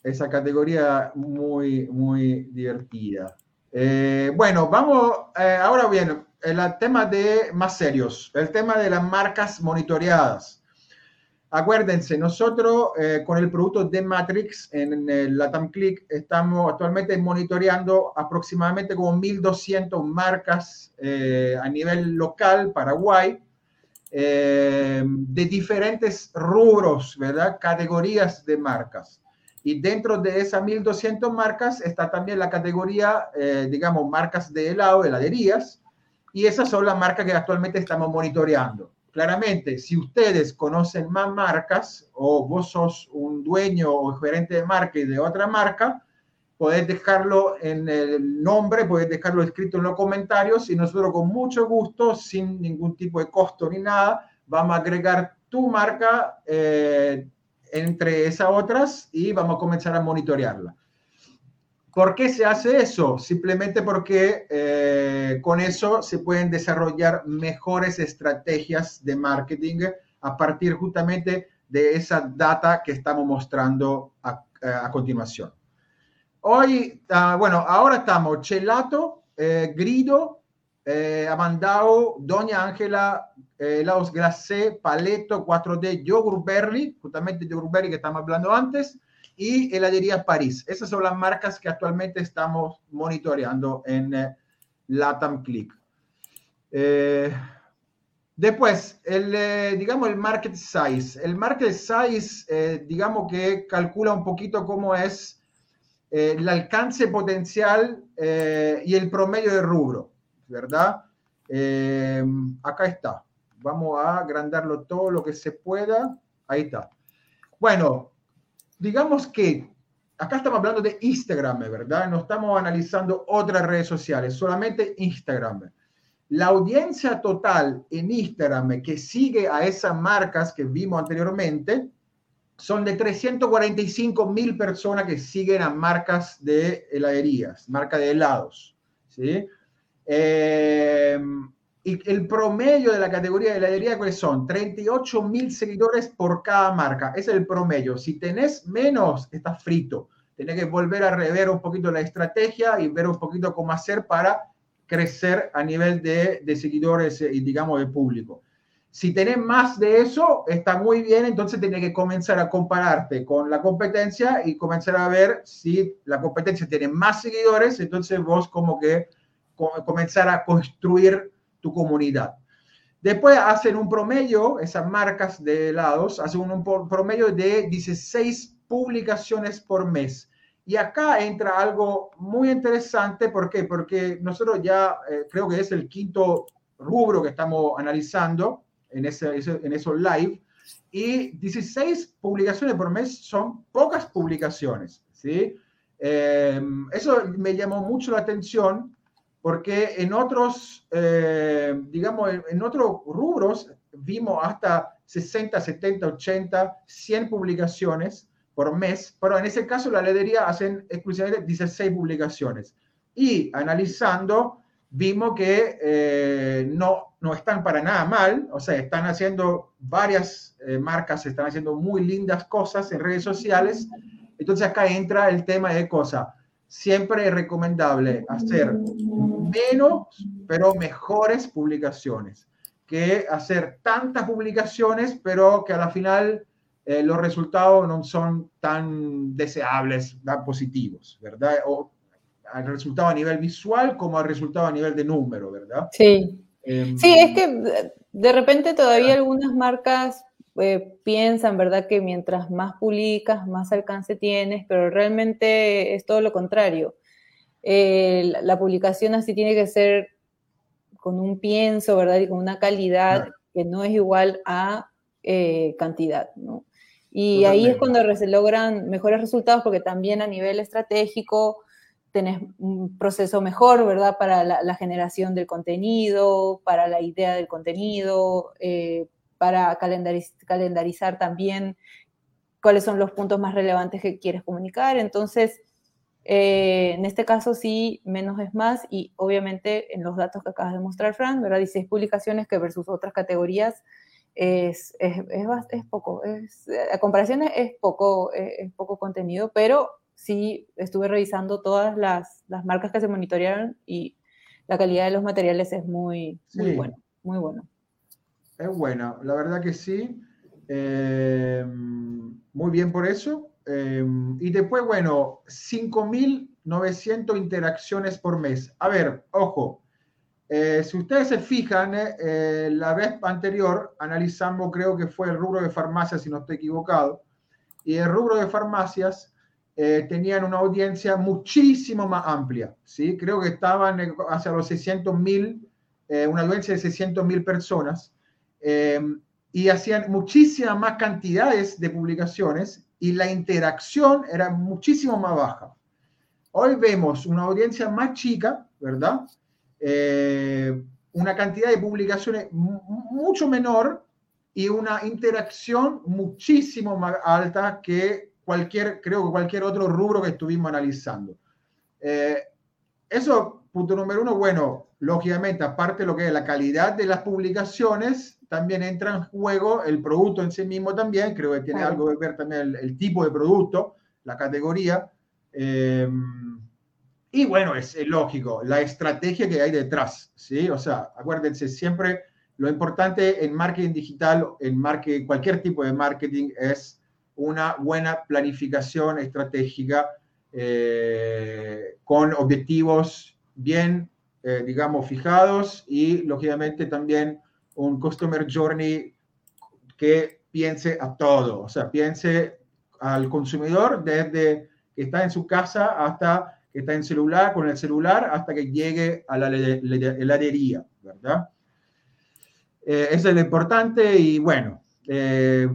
esa categoría muy, muy divertida. Eh, bueno, vamos eh, ahora bien, el tema de más serios, el tema de las marcas monitoreadas. Acuérdense, nosotros eh, con el producto de Matrix en el Latam estamos actualmente monitoreando aproximadamente como 1.200 marcas eh, a nivel local, Paraguay, eh, de diferentes rubros, ¿verdad? Categorías de marcas. Y dentro de esas 1.200 marcas está también la categoría, digamos, marcas de helado, heladerías, y esas son las marcas que actualmente estamos monitoreando claramente, si ustedes conocen más marcas o vos sos un dueño o gerente de marca y de otra marca, podés dejarlo en el nombre, podés dejarlo escrito en los comentarios y nosotros con mucho gusto, sin ningún tipo de costo ni nada, vamos a agregar tu marca eh, entre esas otras y vamos a comenzar a monitorearla. ¿Por qué se hace eso? Simplemente porque eh, con eso se pueden desarrollar mejores estrategias de marketing a partir justamente de esa data que estamos mostrando a, continuación. Hoy, ah, bueno, ahora estamos Chelato, eh, Grido, eh, Amandao, Doña Ángela, eh, Laos Glacé, Paleto, 4D, Yogurt Berry, justamente Yogurt Berry que estamos hablando antes, y heladería París. Esas son las marcas que actualmente estamos monitoreando en eh, Latam Click. Eh, después, el, eh, digamos, el market size. El market size, digamos que calcula un poquito cómo es eh, el alcance potencial eh, y el promedio de rubro, ¿verdad? Eh, acá está. Vamos a agrandarlo todo lo que se pueda. Ahí está. Bueno, digamos que acá estamos hablando de Instagram, ¿verdad? No estamos analizando otras redes sociales, solamente Instagram. La audiencia total en Instagram que sigue a esas marcas que vimos anteriormente son de 345 mil personas que siguen a marcas de heladerías, marca de helados. ¿sí? Eh, el promedio de la categoría de heladería, ¿cuáles son? 38 mil seguidores por cada marca. Es el promedio. Si tenés menos, estás frito. Tenés que volver a rever un poquito la estrategia y ver un poquito cómo hacer para crecer a nivel de, de seguidores y, digamos, de público. Si tenés más de eso, está muy bien, entonces tenés que comenzar a compararte con la competencia y comenzar a ver si la competencia tiene más seguidores, entonces vos como que comenzar a construir tu comunidad. Después hacen un promedio, esas marcas de helados, hacen un promedio de 16 publicaciones por mes. Y acá entra algo muy interesante, ¿por qué? Porque nosotros ya eh, creo que es el quinto rubro que estamos analizando en, ese, en esos live. Y 16 publicaciones por mes son pocas publicaciones, ¿sí? Eh, eso me llamó mucho la atención porque en otros, eh, digamos, en otros rubros vimos hasta 60, 70, 80, 100 publicaciones por mes, pero en ese caso la ledería hacen exclusivamente 16 publicaciones. Y analizando, vimos que eh, no, no están para nada mal, o sea, están haciendo varias eh, marcas, están haciendo muy lindas cosas en redes sociales. Entonces acá entra el tema de cosas. Siempre es recomendable hacer menos, pero mejores publicaciones, que hacer tantas publicaciones, pero que a la final eh, los resultados no son tan deseables, tan positivos, ¿verdad? O, al resultado a nivel visual como al resultado a nivel de número, ¿verdad? Sí. Em, sí, es que de repente todavía algunas marcas eh, piensan, ¿verdad? Que mientras más publicas, más alcance tienes, pero realmente es todo lo contrario. Eh, la, publicación así tiene que ser con un pienso, ¿verdad? Y con una calidad que no es igual a eh, cantidad, ¿no? Y ahí es cuando se logran mejores resultados porque también a nivel estratégico tenés un proceso mejor, ¿verdad? Para la, generación del contenido, para la idea del contenido, eh, para calendarizar también cuáles son los puntos más relevantes que quieres comunicar. Entonces, eh, en este caso sí, menos es más y obviamente en los datos que acabas de mostrar, Fran, ¿verdad? 16 publicaciones que versus otras categorías es, es, es, poco, a comparaciones es poco, es poco contenido, pero sí estuve revisando todas las, las, marcas que se monitorearon y la calidad de los materiales es muy, muy bueno, muy bueno. Es buena, la verdad que sí. Eh, muy bien por eso. Eh, y después, bueno, 5.900 interacciones por mes. A ver, ojo, eh, si ustedes se fijan, la vez anterior analizamos, creo que fue el rubro de farmacias, si no estoy equivocado, y el rubro de farmacias eh, tenían una audiencia muchísimo más amplia, ¿sí? Creo que estaban hacia los 600 mil, eh, una audiencia de 600 mil personas, eh, y hacían muchísimas más cantidades de publicaciones y la interacción era muchísimo más baja. Hoy vemos una audiencia más chica, ¿verdad? una cantidad de publicaciones mucho menor y una interacción muchísimo más alta que cualquier, creo que cualquier otro rubro que estuvimos analizando. Eh, eso, punto número uno, bueno, lógicamente, aparte de lo que es la calidad de las publicaciones, también entra en juego el producto en sí mismo también, creo que tiene algo que ver también el, tipo de producto, la categoría. Eh, y bueno, es, lógico, la estrategia que hay detrás, ¿sí? O sea, acuérdense, siempre lo importante en marketing digital, en marketing, cualquier tipo de marketing, es una buena planificación estratégica eh, con objetivos bien, eh, digamos, fijados y, lógicamente, también un Customer Journey que piense a todo, o sea, piense al consumidor desde que está en su casa hasta que está en celular, con el celular, hasta que llegue a la heladería, ¿verdad? Eh, eso es lo importante y bueno, eh,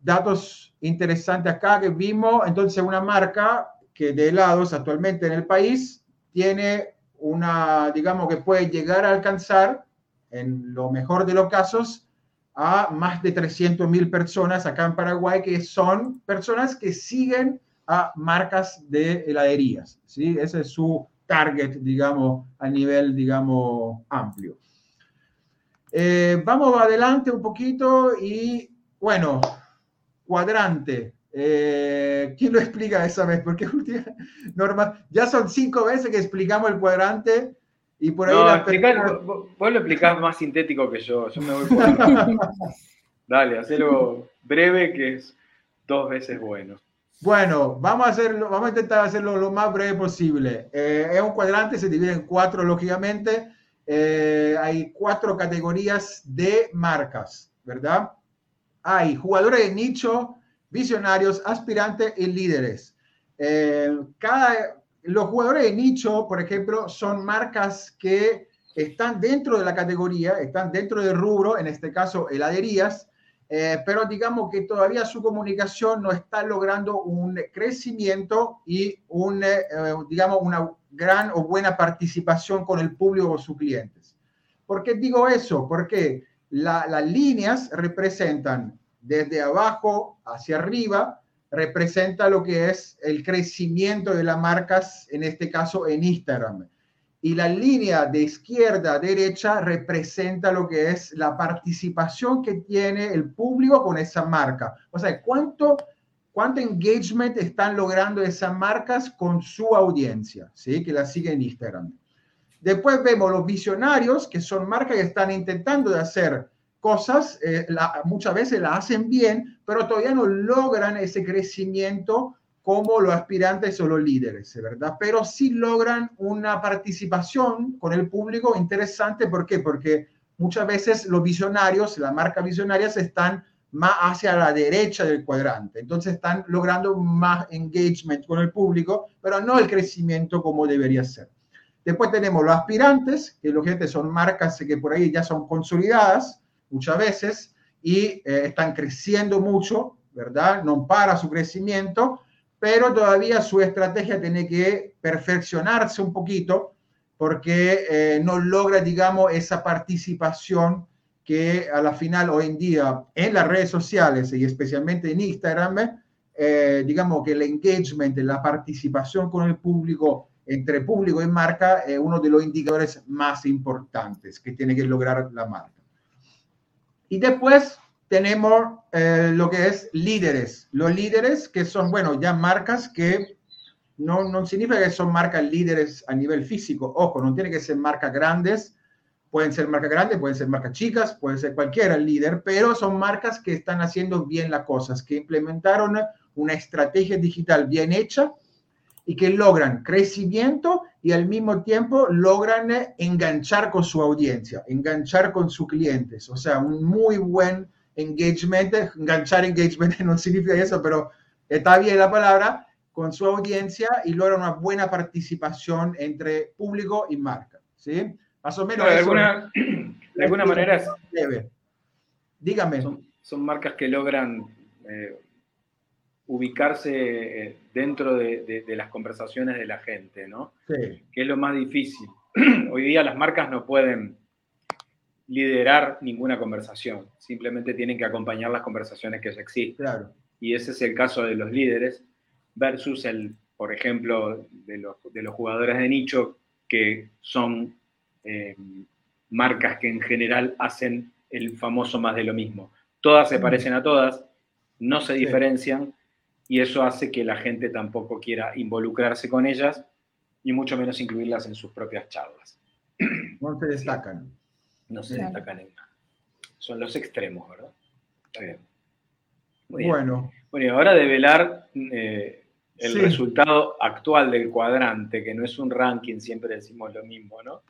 datos interesantes acá que vimos, entonces una marca que de helados actualmente en el país tiene una, digamos que puede llegar a alcanzar, en lo mejor de los casos, a más de 300 mil personas acá en Paraguay, que son personas que siguen a marcas de heladerías. ¿sí? Ese es su target, digamos, a nivel, digamos, amplio. Eh, vamos adelante un poquito y, bueno, cuadrante. Eh, ¿Quién lo explica esa vez? Porque normal, ya son cinco veces que explicamos el cuadrante y por ahí... No, vos, lo explicás más sintético que yo, yo me voy por Dale, hacelo breve que es dos veces bueno. Bueno, vamos a hacerlo, vamos a intentar hacerlo lo más breve posible. Eh, es un cuadrante, se divide en cuatro, lógicamente. Eh, hay cuatro categorías de marcas, ¿verdad? Hay jugadores de nicho, visionarios, aspirantes y líderes. Eh, cada, los jugadores de nicho, por ejemplo, son marcas que están dentro de la categoría, están dentro del rubro, en este caso heladerías, eh, pero digamos que todavía su comunicación no está logrando un crecimiento y un, eh, digamos, una gran o buena participación con el público o sus clientes. ¿Por qué digo eso? Porque las líneas representan desde abajo hacia arriba, representa lo que es el crecimiento de las marcas, en este caso en Instagram y la línea de izquierda a derecha representa lo que es la participación que tiene el público con esa marca. O sea, cuánto, cuánto engagement están logrando esas marcas con su audiencia, ¿sí? que la sigue en Instagram. Después vemos los visionarios, que son marcas que están intentando de hacer cosas, eh, muchas veces la hacen bien, pero todavía no logran ese crecimiento como los aspirantes o los líderes, ¿verdad? Pero sí logran una participación con el público interesante. ¿Por qué? Porque muchas veces los visionarios, las marcas visionarias están más hacia la derecha del cuadrante. Entonces están logrando más engagement con el público, pero no el crecimiento como debería ser. Después tenemos los aspirantes, que los gente son marcas que por ahí ya son consolidadas muchas veces y eh, están creciendo mucho, ¿verdad? No para su crecimiento, pero todavía su estrategia tiene que perfeccionarse un poquito porque eh, no logra, digamos, esa participación que a la final hoy en día en las redes sociales y especialmente en Instagram, eh, digamos que el engagement, la participación con el público, entre público y marca, es uno de los indicadores más importantes que tiene que lograr la marca. Y después tenemos eh, lo que es líderes. Los líderes que son, bueno, ya marcas que no, no significa que son marcas líderes a nivel físico. Ojo, no tiene que ser marcas grandes. Pueden ser marcas grandes, pueden ser marcas chicas, pueden ser cualquiera líder, pero son marcas que están haciendo bien las cosas, que implementaron una estrategia digital bien hecha y que logran crecimiento y al mismo tiempo logran enganchar con su audiencia, enganchar con sus clientes. O sea, un muy buen engagement, enganchar engagement no significa eso, pero está bien la palabra, con su audiencia y logra una buena participación entre público y marca. ¿sí? Más o menos. de, alguna, de alguna manera. Dígame. Son, marcas que logran eh, ubicarse eh, dentro de, de, las conversaciones de la gente, ¿no? Sí. Que es lo más difícil. Hoy día las marcas no pueden liderar ninguna conversación, simplemente tienen que acompañar las conversaciones que ya existen. Y ese es el caso de los líderes versus el, por ejemplo, de los, de los jugadores de nicho que son eh, marcas que en general hacen el famoso más de lo mismo. Todas se mm. parecen a todas, no se diferencian y eso hace que la gente tampoco quiera involucrarse con ellas y mucho menos incluirlas en sus propias charlas. No se destacan no se destacan en nada. Son los extremos, ¿verdad? Está bien. bueno. Bueno, y ahora develar eh, el resultado actual del cuadrante, que no es un ranking, siempre decimos lo mismo, ¿no?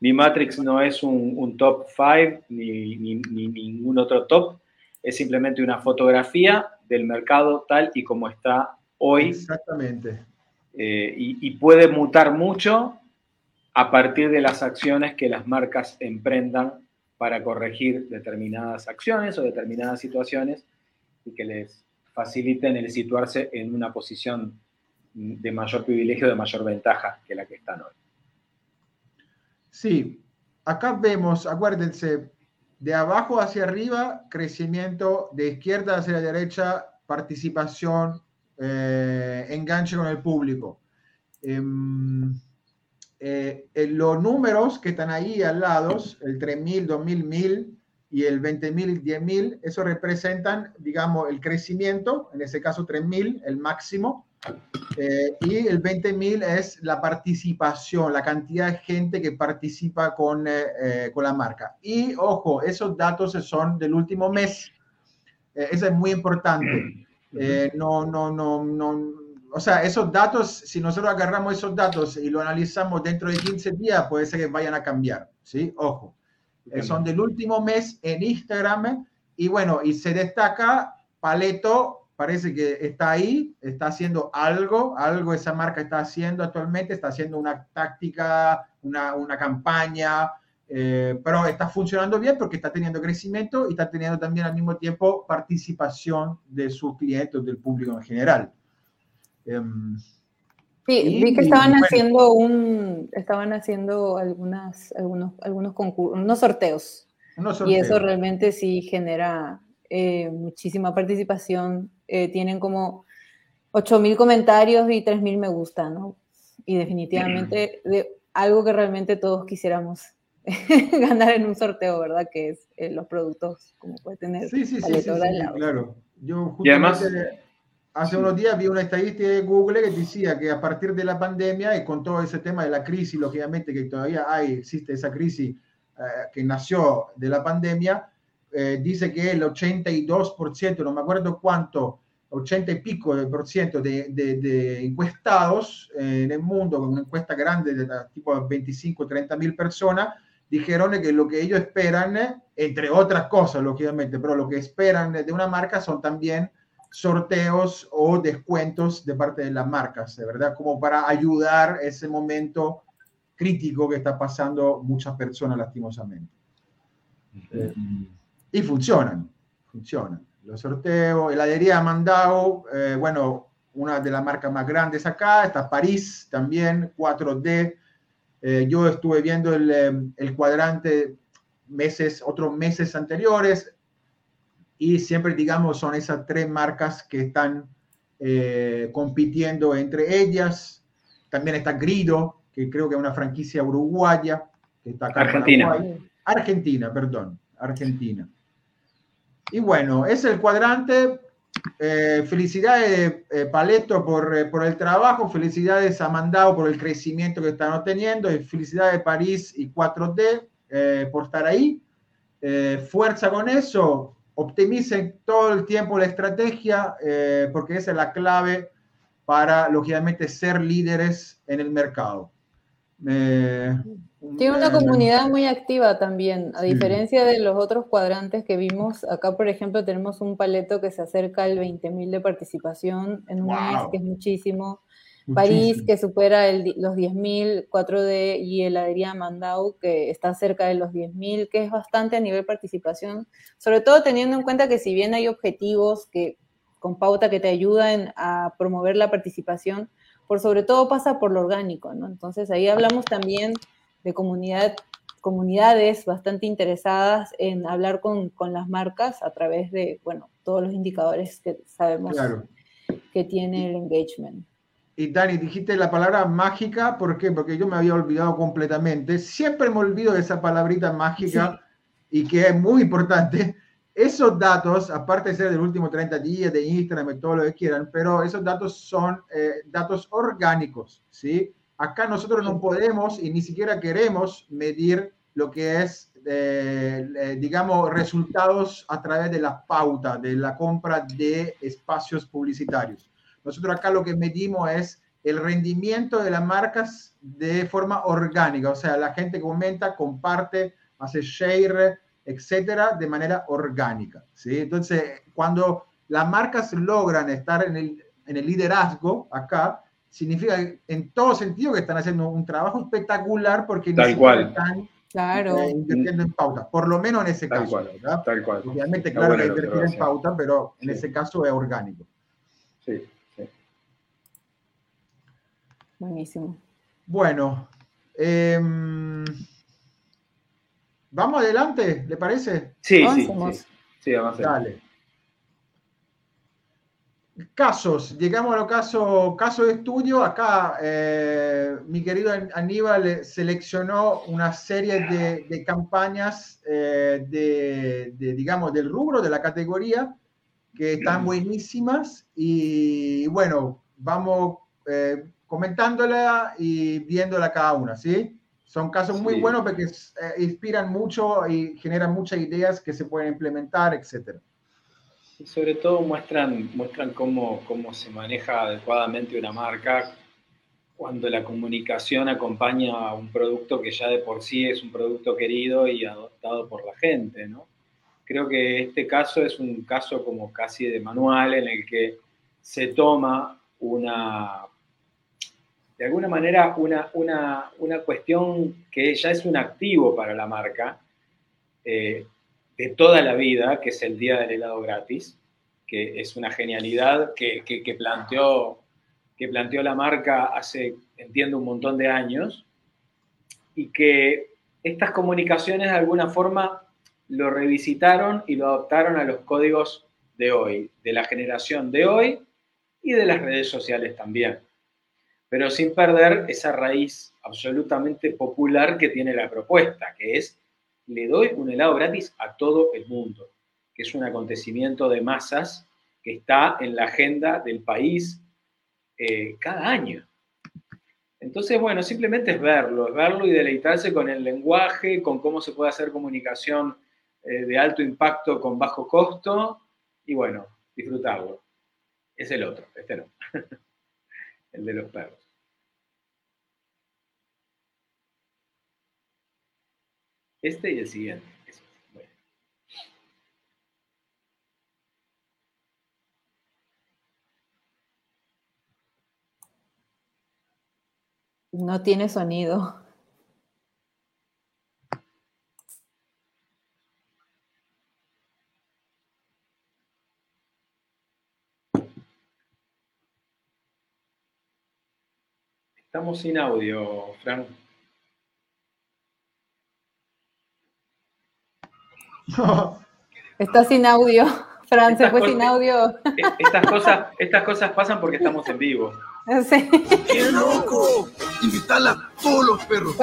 Mi Matrix no es un, top 5 ni, ni, ningún otro top, es simplemente una fotografía del mercado tal y como está hoy. Exactamente. eh, y, puede mutar mucho a partir de las acciones que las marcas emprendan para corregir determinadas acciones o determinadas situaciones y que les faciliten el situarse en una posición de mayor privilegio, de mayor ventaja que la que están hoy. Sí, acá vemos, acuérdense, de abajo hacia arriba, crecimiento, de izquierda hacia la derecha, participación, eh, enganche con el público. Em, eh, los números que están ahí al lado, el 3.000, 2.000, 1.000 y el 20.000, 10.000, eso representan, digamos, el crecimiento, en ese caso 3.000, el máximo, eh, y el 20.000 es la participación, la cantidad de gente que participa con, eh, con la marca. Y ojo, esos datos son del último mes. eso es muy importante. no, no, no, no o sea, esos datos, si nosotros agarramos esos datos y lo analizamos dentro de 15 días, puede ser que vayan a cambiar, ¿sí? Ojo. Eh, son del último mes en Instagram y bueno, y se destaca Paleto, parece que está ahí, está haciendo algo, algo esa marca está haciendo actualmente, está haciendo una táctica, una, una campaña, eh, pero está funcionando bien porque está teniendo crecimiento y está teniendo también al mismo tiempo participación de sus clientes, del público en general. Em, sí, vi que estaban haciendo un, estaban haciendo algunas, algunos, algunos concursos, unos sorteos, Y eso realmente sí genera eh, muchísima participación. Eh, tienen como 8.000 comentarios y 3.000 me gusta, ¿no? Y definitivamente de algo que realmente todos quisiéramos ganar en un sorteo, ¿verdad? Que es eh, los productos, como puede tener. Sí, sí, sí, sí, claro. Yo y además, Hace unos días vi una estadística de Google que decía que a partir de la pandemia y con todo ese tema de la crisis, lógicamente que todavía hay, existe esa crisis eh, que nació de la pandemia, eh, dice que el 82%, no me acuerdo cuánto, 80 y pico de por ciento de, de, encuestados en el mundo, con una encuesta grande de tipo 25, 30 mil personas, dijeron que lo que ellos esperan, entre otras cosas, lógicamente, pero lo que esperan de una marca son también sorteos o descuentos de parte de las marcas, de verdad, como para ayudar ese momento crítico que está pasando muchas personas lastimosamente. Eh, y funcionan, funcionan. Los sorteos, heladería Mandao, eh, bueno, una de las marcas más grandes acá, está París también, 4D. Eh, yo estuve viendo el, el cuadrante meses, otros meses anteriores, y siempre, digamos, son esas tres marcas que están eh, compitiendo entre ellas. También está Grido, que creo que es una franquicia uruguaya, que está acá Argentina. Argentina, perdón, Argentina. Y bueno, es el cuadrante. Eh, felicidades, eh, Paleto, por, por, el trabajo. Felicidades a Mandao por el crecimiento que están obteniendo. Y felicidades París y 4D por estar ahí. fuerza con eso optimicen todo el tiempo la estrategia, eh, porque esa es la clave para, lógicamente, ser líderes en el mercado. Tiene una comunidad muy activa también, a diferencia de los otros cuadrantes que vimos. Acá, por ejemplo, tenemos un paleto que se acerca al 20.000 de participación en un mes, que es muchísimo. París, que supera los 10.000, 4D y heladería Mandau, que está cerca de los 10.000, que es bastante a nivel participación, sobre todo teniendo en cuenta que si bien hay objetivos que con pauta que te ayudan a promover la participación, por sobre todo pasa por lo orgánico, ¿no? Entonces ahí hablamos también de comunidad, comunidades bastante interesadas en hablar con, con las marcas a través de, bueno, todos los indicadores que sabemos que tiene el engagement. Y Dani, dijiste la palabra mágica, ¿por qué? Porque yo me había olvidado completamente. Siempre me olvido de esa palabrita mágica y que es muy importante. Esos datos, aparte de ser del último 30 días de Instagram y todo lo que quieran, pero esos datos son eh, datos orgánicos, ¿sí? Acá nosotros no podemos y ni siquiera queremos medir lo que es, eh, eh, digamos, resultados a través de la pauta, de la compra de espacios publicitarios. Nosotros acá lo que medimos es el rendimiento de las marcas de forma orgánica, o sea, la gente comenta, comparte, hace share, etcétera, de manera orgánica. ¿sí? Entonces, cuando las marcas logran estar en el, en el liderazgo acá, significa en todo sentido que están haciendo un trabajo espectacular porque Tal cual. están claro. eh, invirtiendo en pauta, por lo menos en ese Tal caso. cual, ¿verdad? tal cual. Obviamente, Está claro que invertir en pauta, pero en Sí. ese caso es orgánico. Sí, sí. Buenísimo. Bueno, em, vamos adelante, ¿le parece? Sí, sí, sí. Sí, avancemos. Dale. Casos, llegamos a los casos caso de estudio. Acá eh, mi querido Aníbal eh, seleccionó una serie de, de campañas eh, de, de, digamos, del rubro, de la categoría, que están buenísimas. Y bueno, vamos eh, comentándola y viéndola cada una, ¿sí? Son casos muy Sí. buenos porque inspiran mucho y generan muchas ideas que se pueden implementar, etcétera. Y sobre todo muestran, muestran cómo, cómo se maneja adecuadamente una marca cuando la comunicación acompaña a un producto que ya de por sí es un producto querido y adoptado por la gente, ¿no? Creo que este caso es un caso como casi de manual en el que se toma una, de alguna manera, una, una, una cuestión que ya es un activo para la marca, eh, de toda la vida, que es el Día del Helado Gratis, que es una genialidad que, que, planteó, que planteó la marca hace, entiendo, un montón de años, y que estas comunicaciones de alguna forma lo revisitaron y lo adoptaron a los códigos de hoy, de la generación de hoy y de las redes sociales también, pero sin perder esa raíz absolutamente popular que tiene la propuesta, que es le doy un helado gratis a todo el mundo, que es un acontecimiento de masas que está en la agenda del país eh, cada año. Entonces, bueno, simplemente es verlo, es verlo y deleitarse con el lenguaje, con cómo se puede hacer comunicación eh, de alto impacto con bajo costo y bueno, disfrutarlo. Es el otro, este no, el de los perros. Este y el siguiente. Bueno. No tiene sonido. Estamos sin audio, Frank. Está sin audio. Fran, se fue sin audio. Estas cosas, estas cosas pasan porque estamos en vivo. Sí. ¡Qué loco! Invitarla a todos los perros.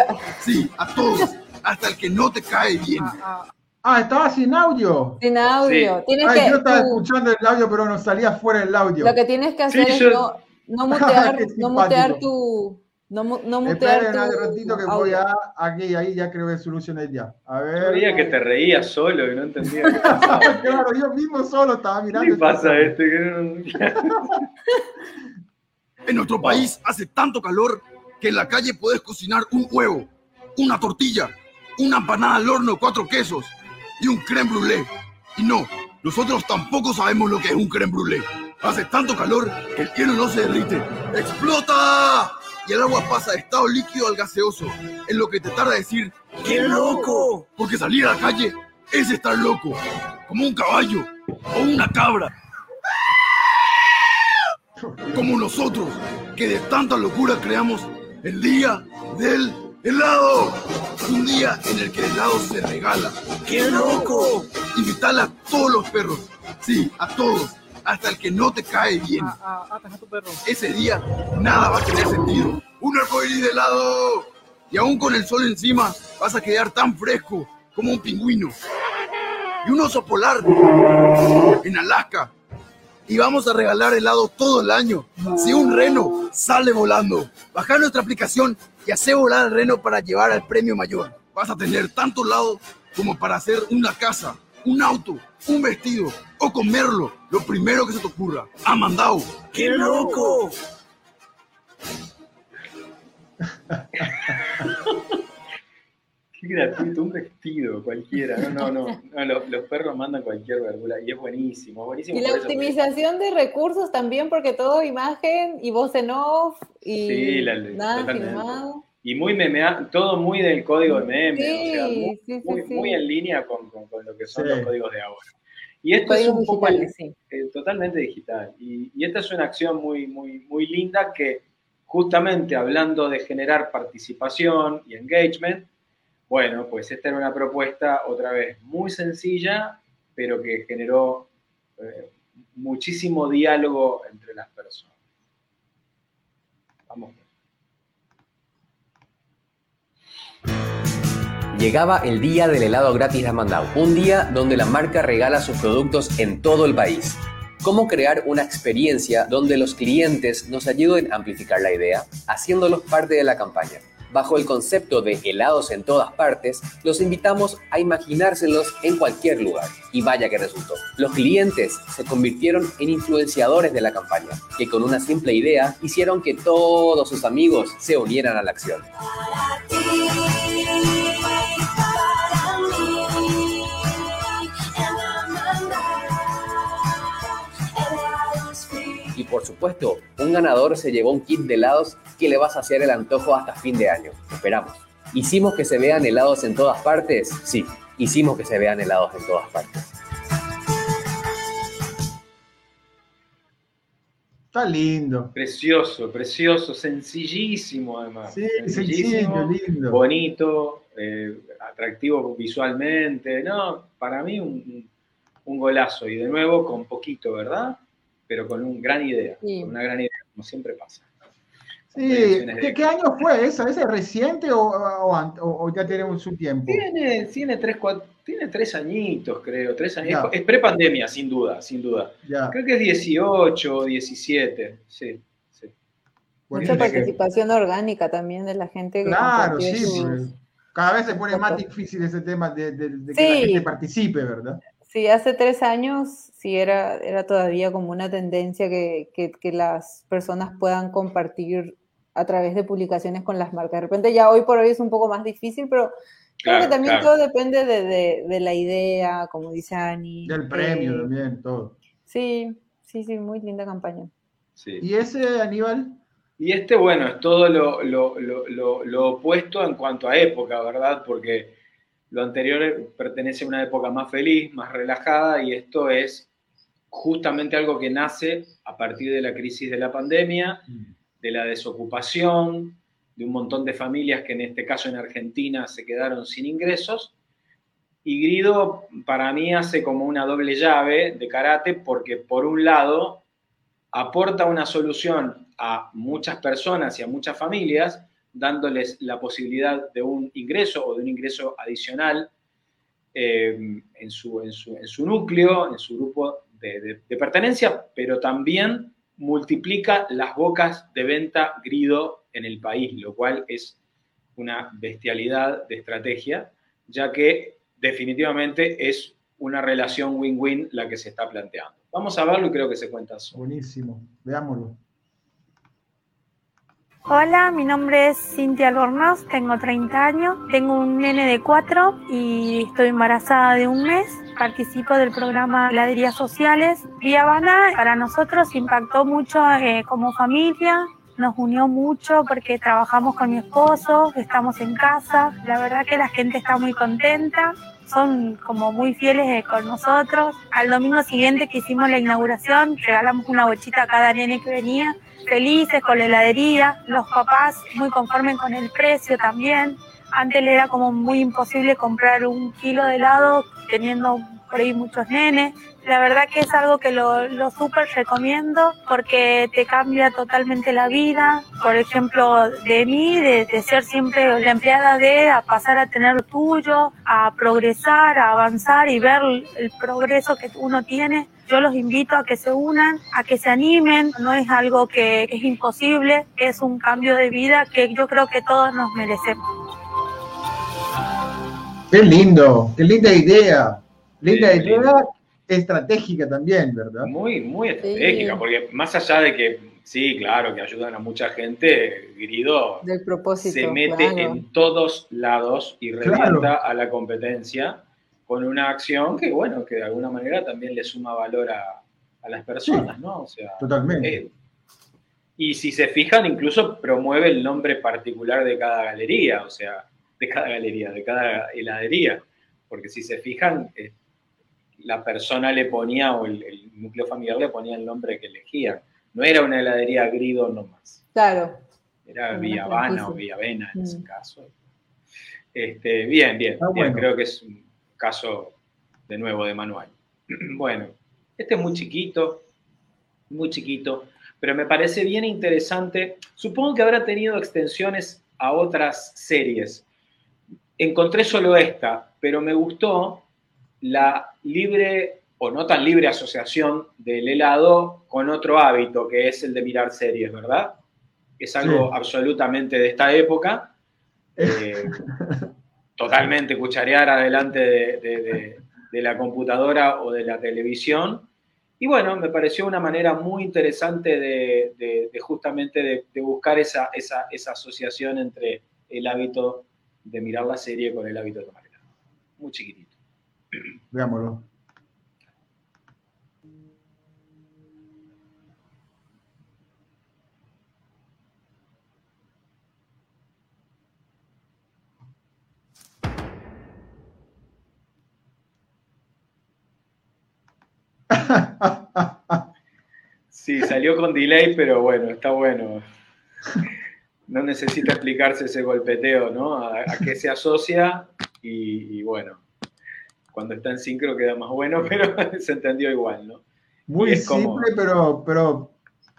Sí, a todos. Hasta el que no te cae bien. Ah, estaba sin audio. Sin audio. Sí. Tienes Ay, que, yo estaba tú- escuchando el audio, pero no salía fuera el audio. lo que tienes que hacer Sí, es yo- no, no mutear, Qué no mutear tu. No, no mutear Esperen tu un ratito que audio. voy a aquí, ahí ya creo que solucioné ya. A Yo ver. veía que te reías solo y no entendía qué pasaba. claro, yo mismo solo estaba ¿Qué mirando. le pasa a este? En nuestro país hace tanto calor que en la calle puedes cocinar un huevo, una tortilla, una empanada al horno, cuatro quesos y un creme brûlée. Y no, nosotros tampoco sabemos lo que es un creme brûlée. Hace tanto calor que el hielo no se derrite. ¡Explota! Y el agua pasa de estado líquido al gaseoso, en lo que te tarda decir ¡Qué loco! Porque salir a la calle es estar loco, como un caballo o una cabra. Como nosotros, que de tanta locura creamos el día del helado. Un día en el que el helado se regala. ¡Qué loco! Invitarla a todos los perros. Sí, a todos. Hasta el que no te cae bien. Ese día nada va a tener sentido. Un arcoíris de helado. Y aún con el sol encima vas a quedar tan fresco como un pingüino. Y un oso polar en Alaska. Y vamos a regalar helado todo el año. Si un reno sale volando, baja nuestra aplicación y hace volar al reno para llevar al premio mayor. Vas a tener tanto helado como para hacer una casa, un auto, un vestido o comerlo. Lo primero que se te ocurra. Amandao. ¡Qué loco! Qué gratuito, un vestido, cualquiera. No, no, no. los, perros mandan cualquier verdura y es buenísimo, buenísimo. Y la optimización de recursos también, porque todo imagen y voz en off y sí, la, nada filmado. Y muy memeado, todo muy del código meme, o sea, muy, muy, en línea con, con, lo que son los códigos de ahora. Y esto es un poco eh, totalmente digital. Y, y, esta es una acción muy, muy, muy linda que justamente hablando de generar participación y engagement, bueno, pues esta era una propuesta otra vez muy sencilla, pero que generó eh, muchísimo diálogo entre las personas. Vamos. Llegaba el día del helado gratis de Amandau, un día donde la marca regala sus productos en todo el país. ¿Cómo crear una experiencia donde los clientes nos ayuden a amplificar la idea, haciéndolos parte de la campaña? Bajo el concepto de helados en todas partes, los invitamos a imaginárselos en cualquier lugar. Y vaya que resultó. Los clientes se convirtieron en influenciadores de la campaña, que con una simple idea hicieron que todos sus amigos se unieran a la acción. Por supuesto, un ganador se llevó un kit de helados que le va a saciar el antojo hasta fin de año. Esperamos. ¿Hicimos que se vean helados en todas partes? Sí, hicimos que se vean helados en todas partes. Está lindo. Precioso, precioso, sencillísimo además. Sí, sencillísimo, lindo. Bonito, eh, atractivo visualmente. No, para mí un, un, golazo. Y de nuevo con poquito, ¿verdad? Pero con una gran idea, con una gran idea, como siempre pasa. Sí, ¿Qué, año fue esa? ¿Es reciente o, o, ya tiene su tiempo? Tiene, tiene, tres, tiene tres añitos, creo, tres años. Es prepandemia, sin duda, sin duda. Creo que es 18, 17, sí. sí. Mucha participación orgánica también de la gente. Que claro, sí. Pues, cada vez se pone más difícil ese tema de, de que la gente participe, ¿verdad? Sí, hace tres años sí era, era todavía como una tendencia que, que, las personas puedan compartir a través de publicaciones con las marcas. De repente ya hoy por hoy es un poco más difícil, pero creo que también todo depende de, de, la idea, como dice Ani. Del premio también, todo. Sí, sí, sí, muy linda campaña. Sí. ¿Y ese, Aníbal? Y este, bueno, es todo lo, lo, lo, lo opuesto en cuanto a época, ¿verdad? Porque lo anterior pertenece a una época más feliz, más relajada, y esto es justamente algo que nace a partir de la crisis de la pandemia, de la desocupación, de un montón de familias que en este caso en Argentina se quedaron sin ingresos. Y Grido para mí hace como una doble llave de karate porque por un lado aporta una solución a muchas personas y a muchas familias, dándoles la posibilidad de un ingreso o de un ingreso adicional eh, en, su, en, su, núcleo, en su grupo de, pertenencia, pero también multiplica las bocas de venta grido en el país, lo cual es una bestialidad de estrategia, ya que definitivamente es una relación win-win la que se está planteando. Vamos a verlo y creo que se cuenta Buenísimo, veámoslo. Hola, mi nombre es Cintia Albornoz, tengo 30 años, tengo un nene de 4 y estoy embarazada de un mes. Participo del programa Heladerías Sociales. Vía Habana para nosotros impactó mucho eh, como familia, nos unió mucho porque trabajamos con mi esposo, estamos en casa. La verdad que la gente está muy contenta, son como muy fieles eh, con nosotros. Al domingo siguiente que hicimos la inauguración, regalamos una bochita a cada nene que venía felices con la heladería, los papás muy conformes con el precio también. Antes era como muy imposible comprar un kilo de helado teniendo por ahí muchos nenes. La verdad que es algo que lo, lo súper recomiendo porque te cambia totalmente la vida. Por ejemplo, de mí, de, ser siempre la empleada de, a pasar a tener tuyo, a progresar, a avanzar y ver el progreso que uno tiene yo los invito a que se unan, a que se animen, no es algo que es imposible, es un cambio de vida que yo creo que todos nos merecemos. Qué lindo, qué linda idea, linda idea. estratégica también, ¿verdad? Muy, muy estratégica, porque más allá de que, sí, claro, que ayudan a mucha gente, Grido Del propósito, se mete en todos lados y revienta a la competencia con una acción que, bueno, que de alguna manera también le suma valor a, las personas, ¿no? O sea, totalmente. Eh, y si se fijan, incluso promueve el nombre particular de cada galería, o sea, de cada galería, de cada heladería. Porque si se fijan, eh, la persona le ponía, o el, núcleo familiar le ponía el nombre que elegía. No era una heladería grido nomás. Claro. Era Villavana o Villavena en ese mm. caso. Este, bien, bien, ah, bien, creo que es un caso de nuevo de manual. Bueno, este es muy chiquito, muy chiquito, pero me parece bien interesante. Supongo que habrá tenido extensiones a otras series. Encontré solo esta, pero me gustó la libre o no tan libre asociación del helado con otro hábito, que es el de mirar series, ¿verdad? Es algo absolutamente de esta época. Eh, totalmente cucharear adelante de, la computadora o de la televisión. Y bueno, me pareció una manera muy interesante de, justamente de, buscar esa, esa, esa, asociación entre el hábito de mirar la serie con el hábito de tomar helado. Muy chiquitito. Veámoslo. Sí, salió con delay, pero bueno, está bueno. No necesita explicarse ese golpeteo, ¿no? A, qué se asocia y, bueno, cuando está en sincro queda más bueno, pero se entendió igual, ¿no? Muy simple, pero, pero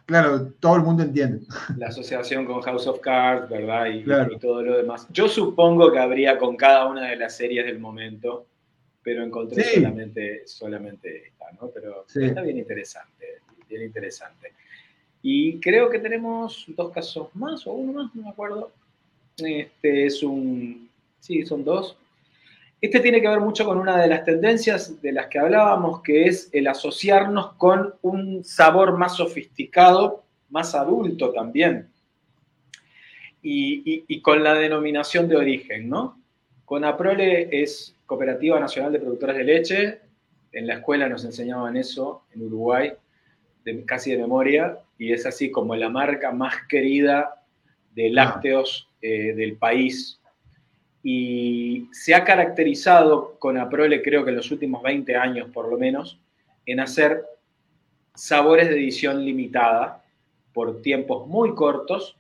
claro, todo el mundo entiende. La asociación con House of Cards, ¿verdad? Y, y, todo lo demás. Yo supongo que habría con cada una de las series del momento pero encontré solamente, solamente esta, ¿no? Pero está bien interesante, bien interesante. Y creo que tenemos dos casos más, o uno más, no me acuerdo. Este es un, sí, son dos. Este tiene que ver mucho con una de las tendencias de las que hablábamos, que es el asociarnos con un sabor más sofisticado, más adulto también, y, y con la denominación de origen, ¿no? Con Aprole es Cooperativa Nacional de Productores de Leche. En la escuela nos enseñaban eso en Uruguay, casi de memoria, y es así como la marca más querida de ah. lácteos eh, del país. Y se ha caracterizado con Aprole, creo que en los últimos 20 años por lo menos, en hacer sabores de edición limitada por tiempos muy cortos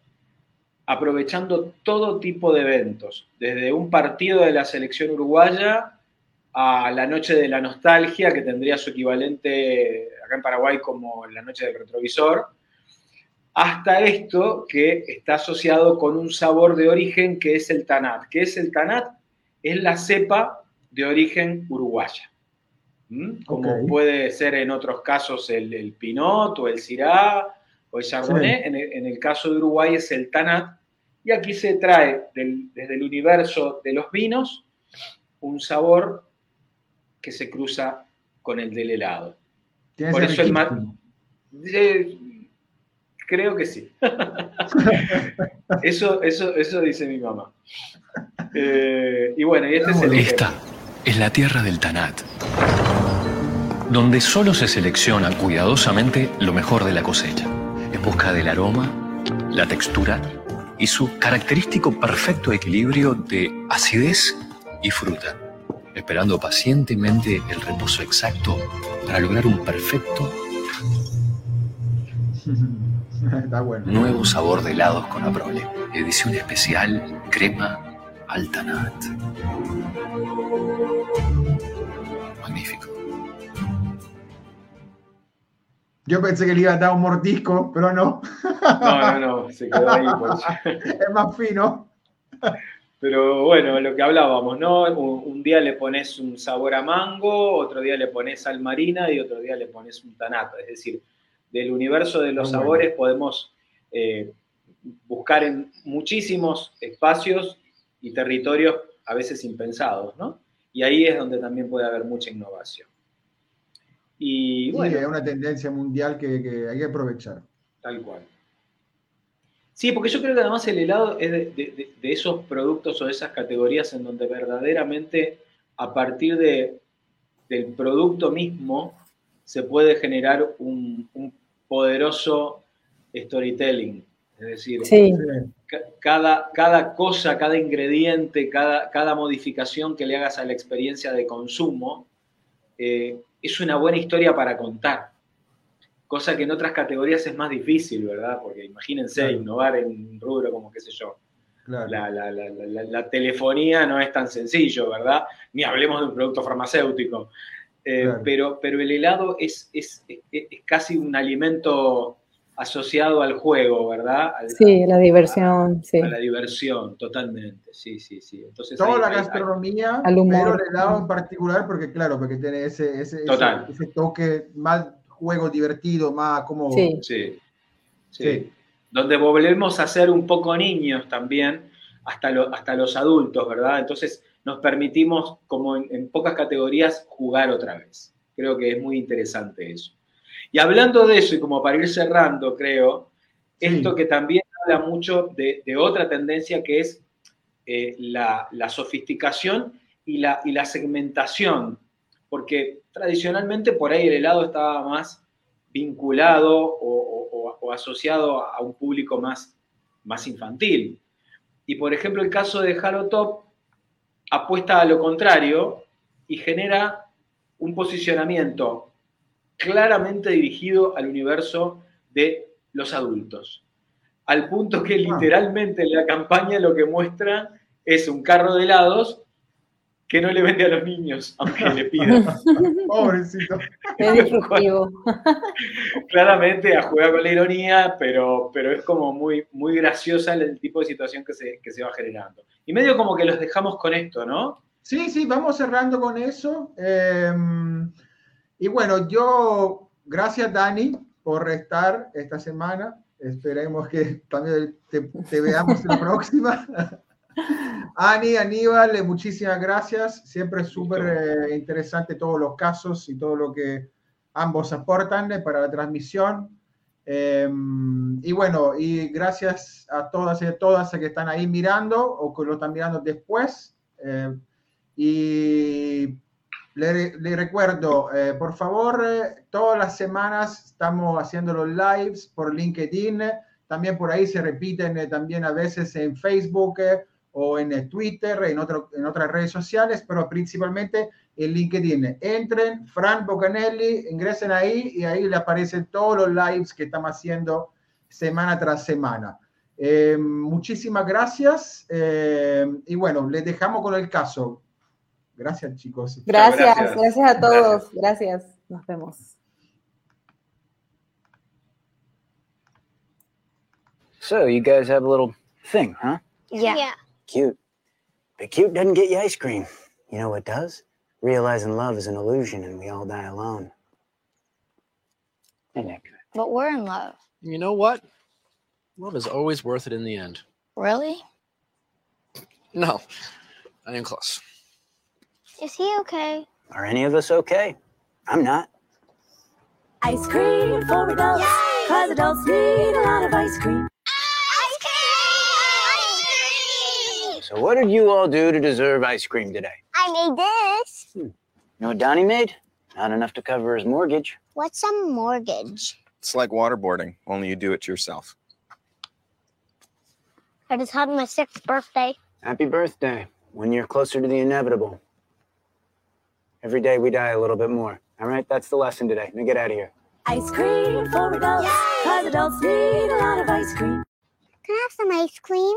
aprovechando todo tipo de eventos, desde un partido de la selección uruguaya a la noche de la nostalgia, que tendría su equivalente acá en Paraguay como la noche del retrovisor, hasta esto que está asociado con un sabor de origen que es el tanat. ¿Qué es el tanat? Es la cepa de origen uruguaya. ¿Mm? Como puede ser en otros casos el, el Pinot o el Syrah o el Chardonnay, en, el, caso de Uruguay es el Tanat, y aquí se trae desde el universo de los vinos un sabor que se cruza con el del helado. Por eso el mar... creo que sí. eso, eso, eso dice mi mamá. Eh, y bueno, y este es el Esta es la tierra del Tanat, donde solo se selecciona cuidadosamente lo mejor de la cosecha en busca del aroma, la textura y su característico perfecto equilibrio de acidez y fruta, esperando pacientemente el reposo exacto para lograr un perfecto nuevo sabor de helados con Aprole, edición especial crema Altanat. Magnífico. Yo pensé que le iba a dar un mordisco, pero no. No, no, no, se quedó ahí. Pues. es más fino. Pero bueno, lo que hablábamos, ¿no? Un, día le pones un sabor a mango, otro día le pones sal marina y otro día le pones un tanato. Es decir, del universo de los sabores podemos eh, buscar en muchísimos espacios y territorios a veces impensados, ¿no? Y ahí es donde también puede haber mucha innovación. Y bueno, es una tendencia mundial que, hay que aprovechar. Tal cual. Sí, porque yo creo que además el helado es de, esos productos o de esas categorías en donde verdaderamente a partir de, del producto mismo se puede generar un, poderoso storytelling. Es decir, cada, cada cosa, cada ingrediente, cada, cada modificación que le hagas a la experiencia de consumo, eh, es una buena historia para contar. Cosa que en otras categorías es más difícil, ¿verdad? Porque imagínense innovar en un rubro como, qué sé yo, la, telefonía no es tan sencillo, ¿verdad? Ni hablemos de un producto farmacéutico. Eh, pero, pero el helado es, es, casi un alimento asociado al juego, ¿verdad? sí, la diversión, sí. A la diversión, totalmente, sí, sí, sí. Entonces, Toda la gastronomía, pero el helado en particular, porque claro, porque tiene ese, ese, ese, toque más juego divertido, más como... Sí. sí. sí. Donde volvemos a ser un poco niños también, hasta, hasta los adultos, ¿verdad? Entonces nos permitimos, como en, pocas categorías, jugar otra vez. Creo que es muy interesante eso. Y hablando de eso, y como para ir cerrando, creo, esto que también habla mucho de, otra tendencia que es eh, la, sofisticación y la, y la segmentación, porque tradicionalmente por ahí el helado estaba más vinculado o, asociado a un público más, más infantil. Y por ejemplo, el caso de Halo Top apuesta a lo contrario y genera un posicionamiento claramente dirigido al universo de los adultos. Al punto que ah. literalmente en la campaña lo que muestra es un carro de helados que no le vende a los niños, aunque le pidan. Pobrecito. Claramente a jugar con la ironía, pero, pero es como muy, muy graciosa el tipo de situación que se, que se va generando. Y medio como que los dejamos con esto, ¿no? Sí, sí, vamos cerrando con eso. Em, y bueno, yo, gracias Dani por estar esta semana. Esperemos que también te, veamos en la próxima. Ani, Aníbal, eh, muchísimas gracias. Siempre es súper eh, interesante todos los casos y todo lo que ambos aportan eh, para la transmisión. Em, y bueno, y gracias a todas y a todas que están ahí mirando o que lo están mirando después. y le, recuerdo, eh, por favor, eh, todas las semanas estamos haciendo los lives por LinkedIn. También por ahí se repiten eh, también a veces en Facebook o en Twitter, en, otro, en otras redes sociales, pero principalmente en LinkedIn. Entren, Fran Bocanelli, ingresen ahí y ahí le aparecen todos los lives que estamos haciendo semana tras semana. muchísimas gracias y bueno, les dejamos con el caso. Gracias, chicos. Gracias, gracias, a todos. Gracias. Nos vemos. So, you guys have a little thing, huh? Yeah. yeah. Cute. But cute doesn't get you ice cream. You know what does? Realizing love is an illusion and we all die alone. Hey, Nick. But we're in love. You know what? Love is always worth it in the end. Really? No, I am close. Is he okay? Are any of us okay? I'm not. Ice cream for adults, Yay! cause adults need a lot of ice cream. Ice cream! Ice cream! So what did you all do to deserve ice cream today? I made this. Hmm. You know what Donnie made? Not enough to cover his mortgage. What's a mortgage? It's like waterboarding, only you do it yourself. I just had my sixth birthday. Happy birthday. One year closer to the inevitable. Every day we die a little bit more. All right, that's the lesson today. Now get out of here. Ice cream for adults, because adults need a lot of ice cream. Can I have some ice cream?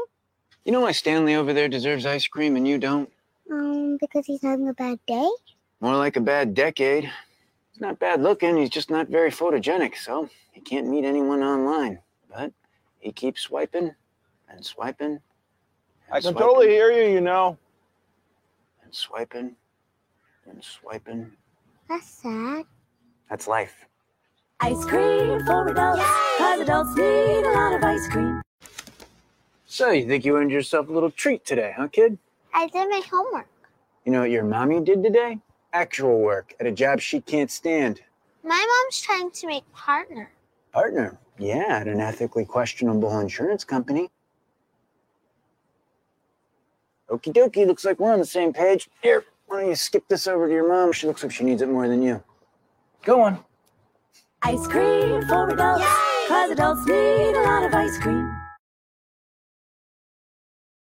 You know why Stanley over there deserves ice cream and you don't? Um, because he's having a bad day? More like a bad decade. He's not bad looking, he's just not very photogenic, so he can't meet anyone online. But he keeps swiping and swiping. And I can swiping, totally hear you, you know. And swiping and swiping. That's sad. That's life. Ice cream for adults, cause adults need a lot of ice cream. So, you think you earned yourself a little treat today, huh, kid? I did my homework. You know what your mommy did today? Actual work at a job she can't stand. My mom's trying to make partner. Partner? Yeah, at an ethically questionable insurance company. Okie dokie, looks like we're on the same page. Here, why don't you skip this over to your mom? She looks like she needs it more than you. Go on. Ice cream for adults, cause adults need a lot of ice cream.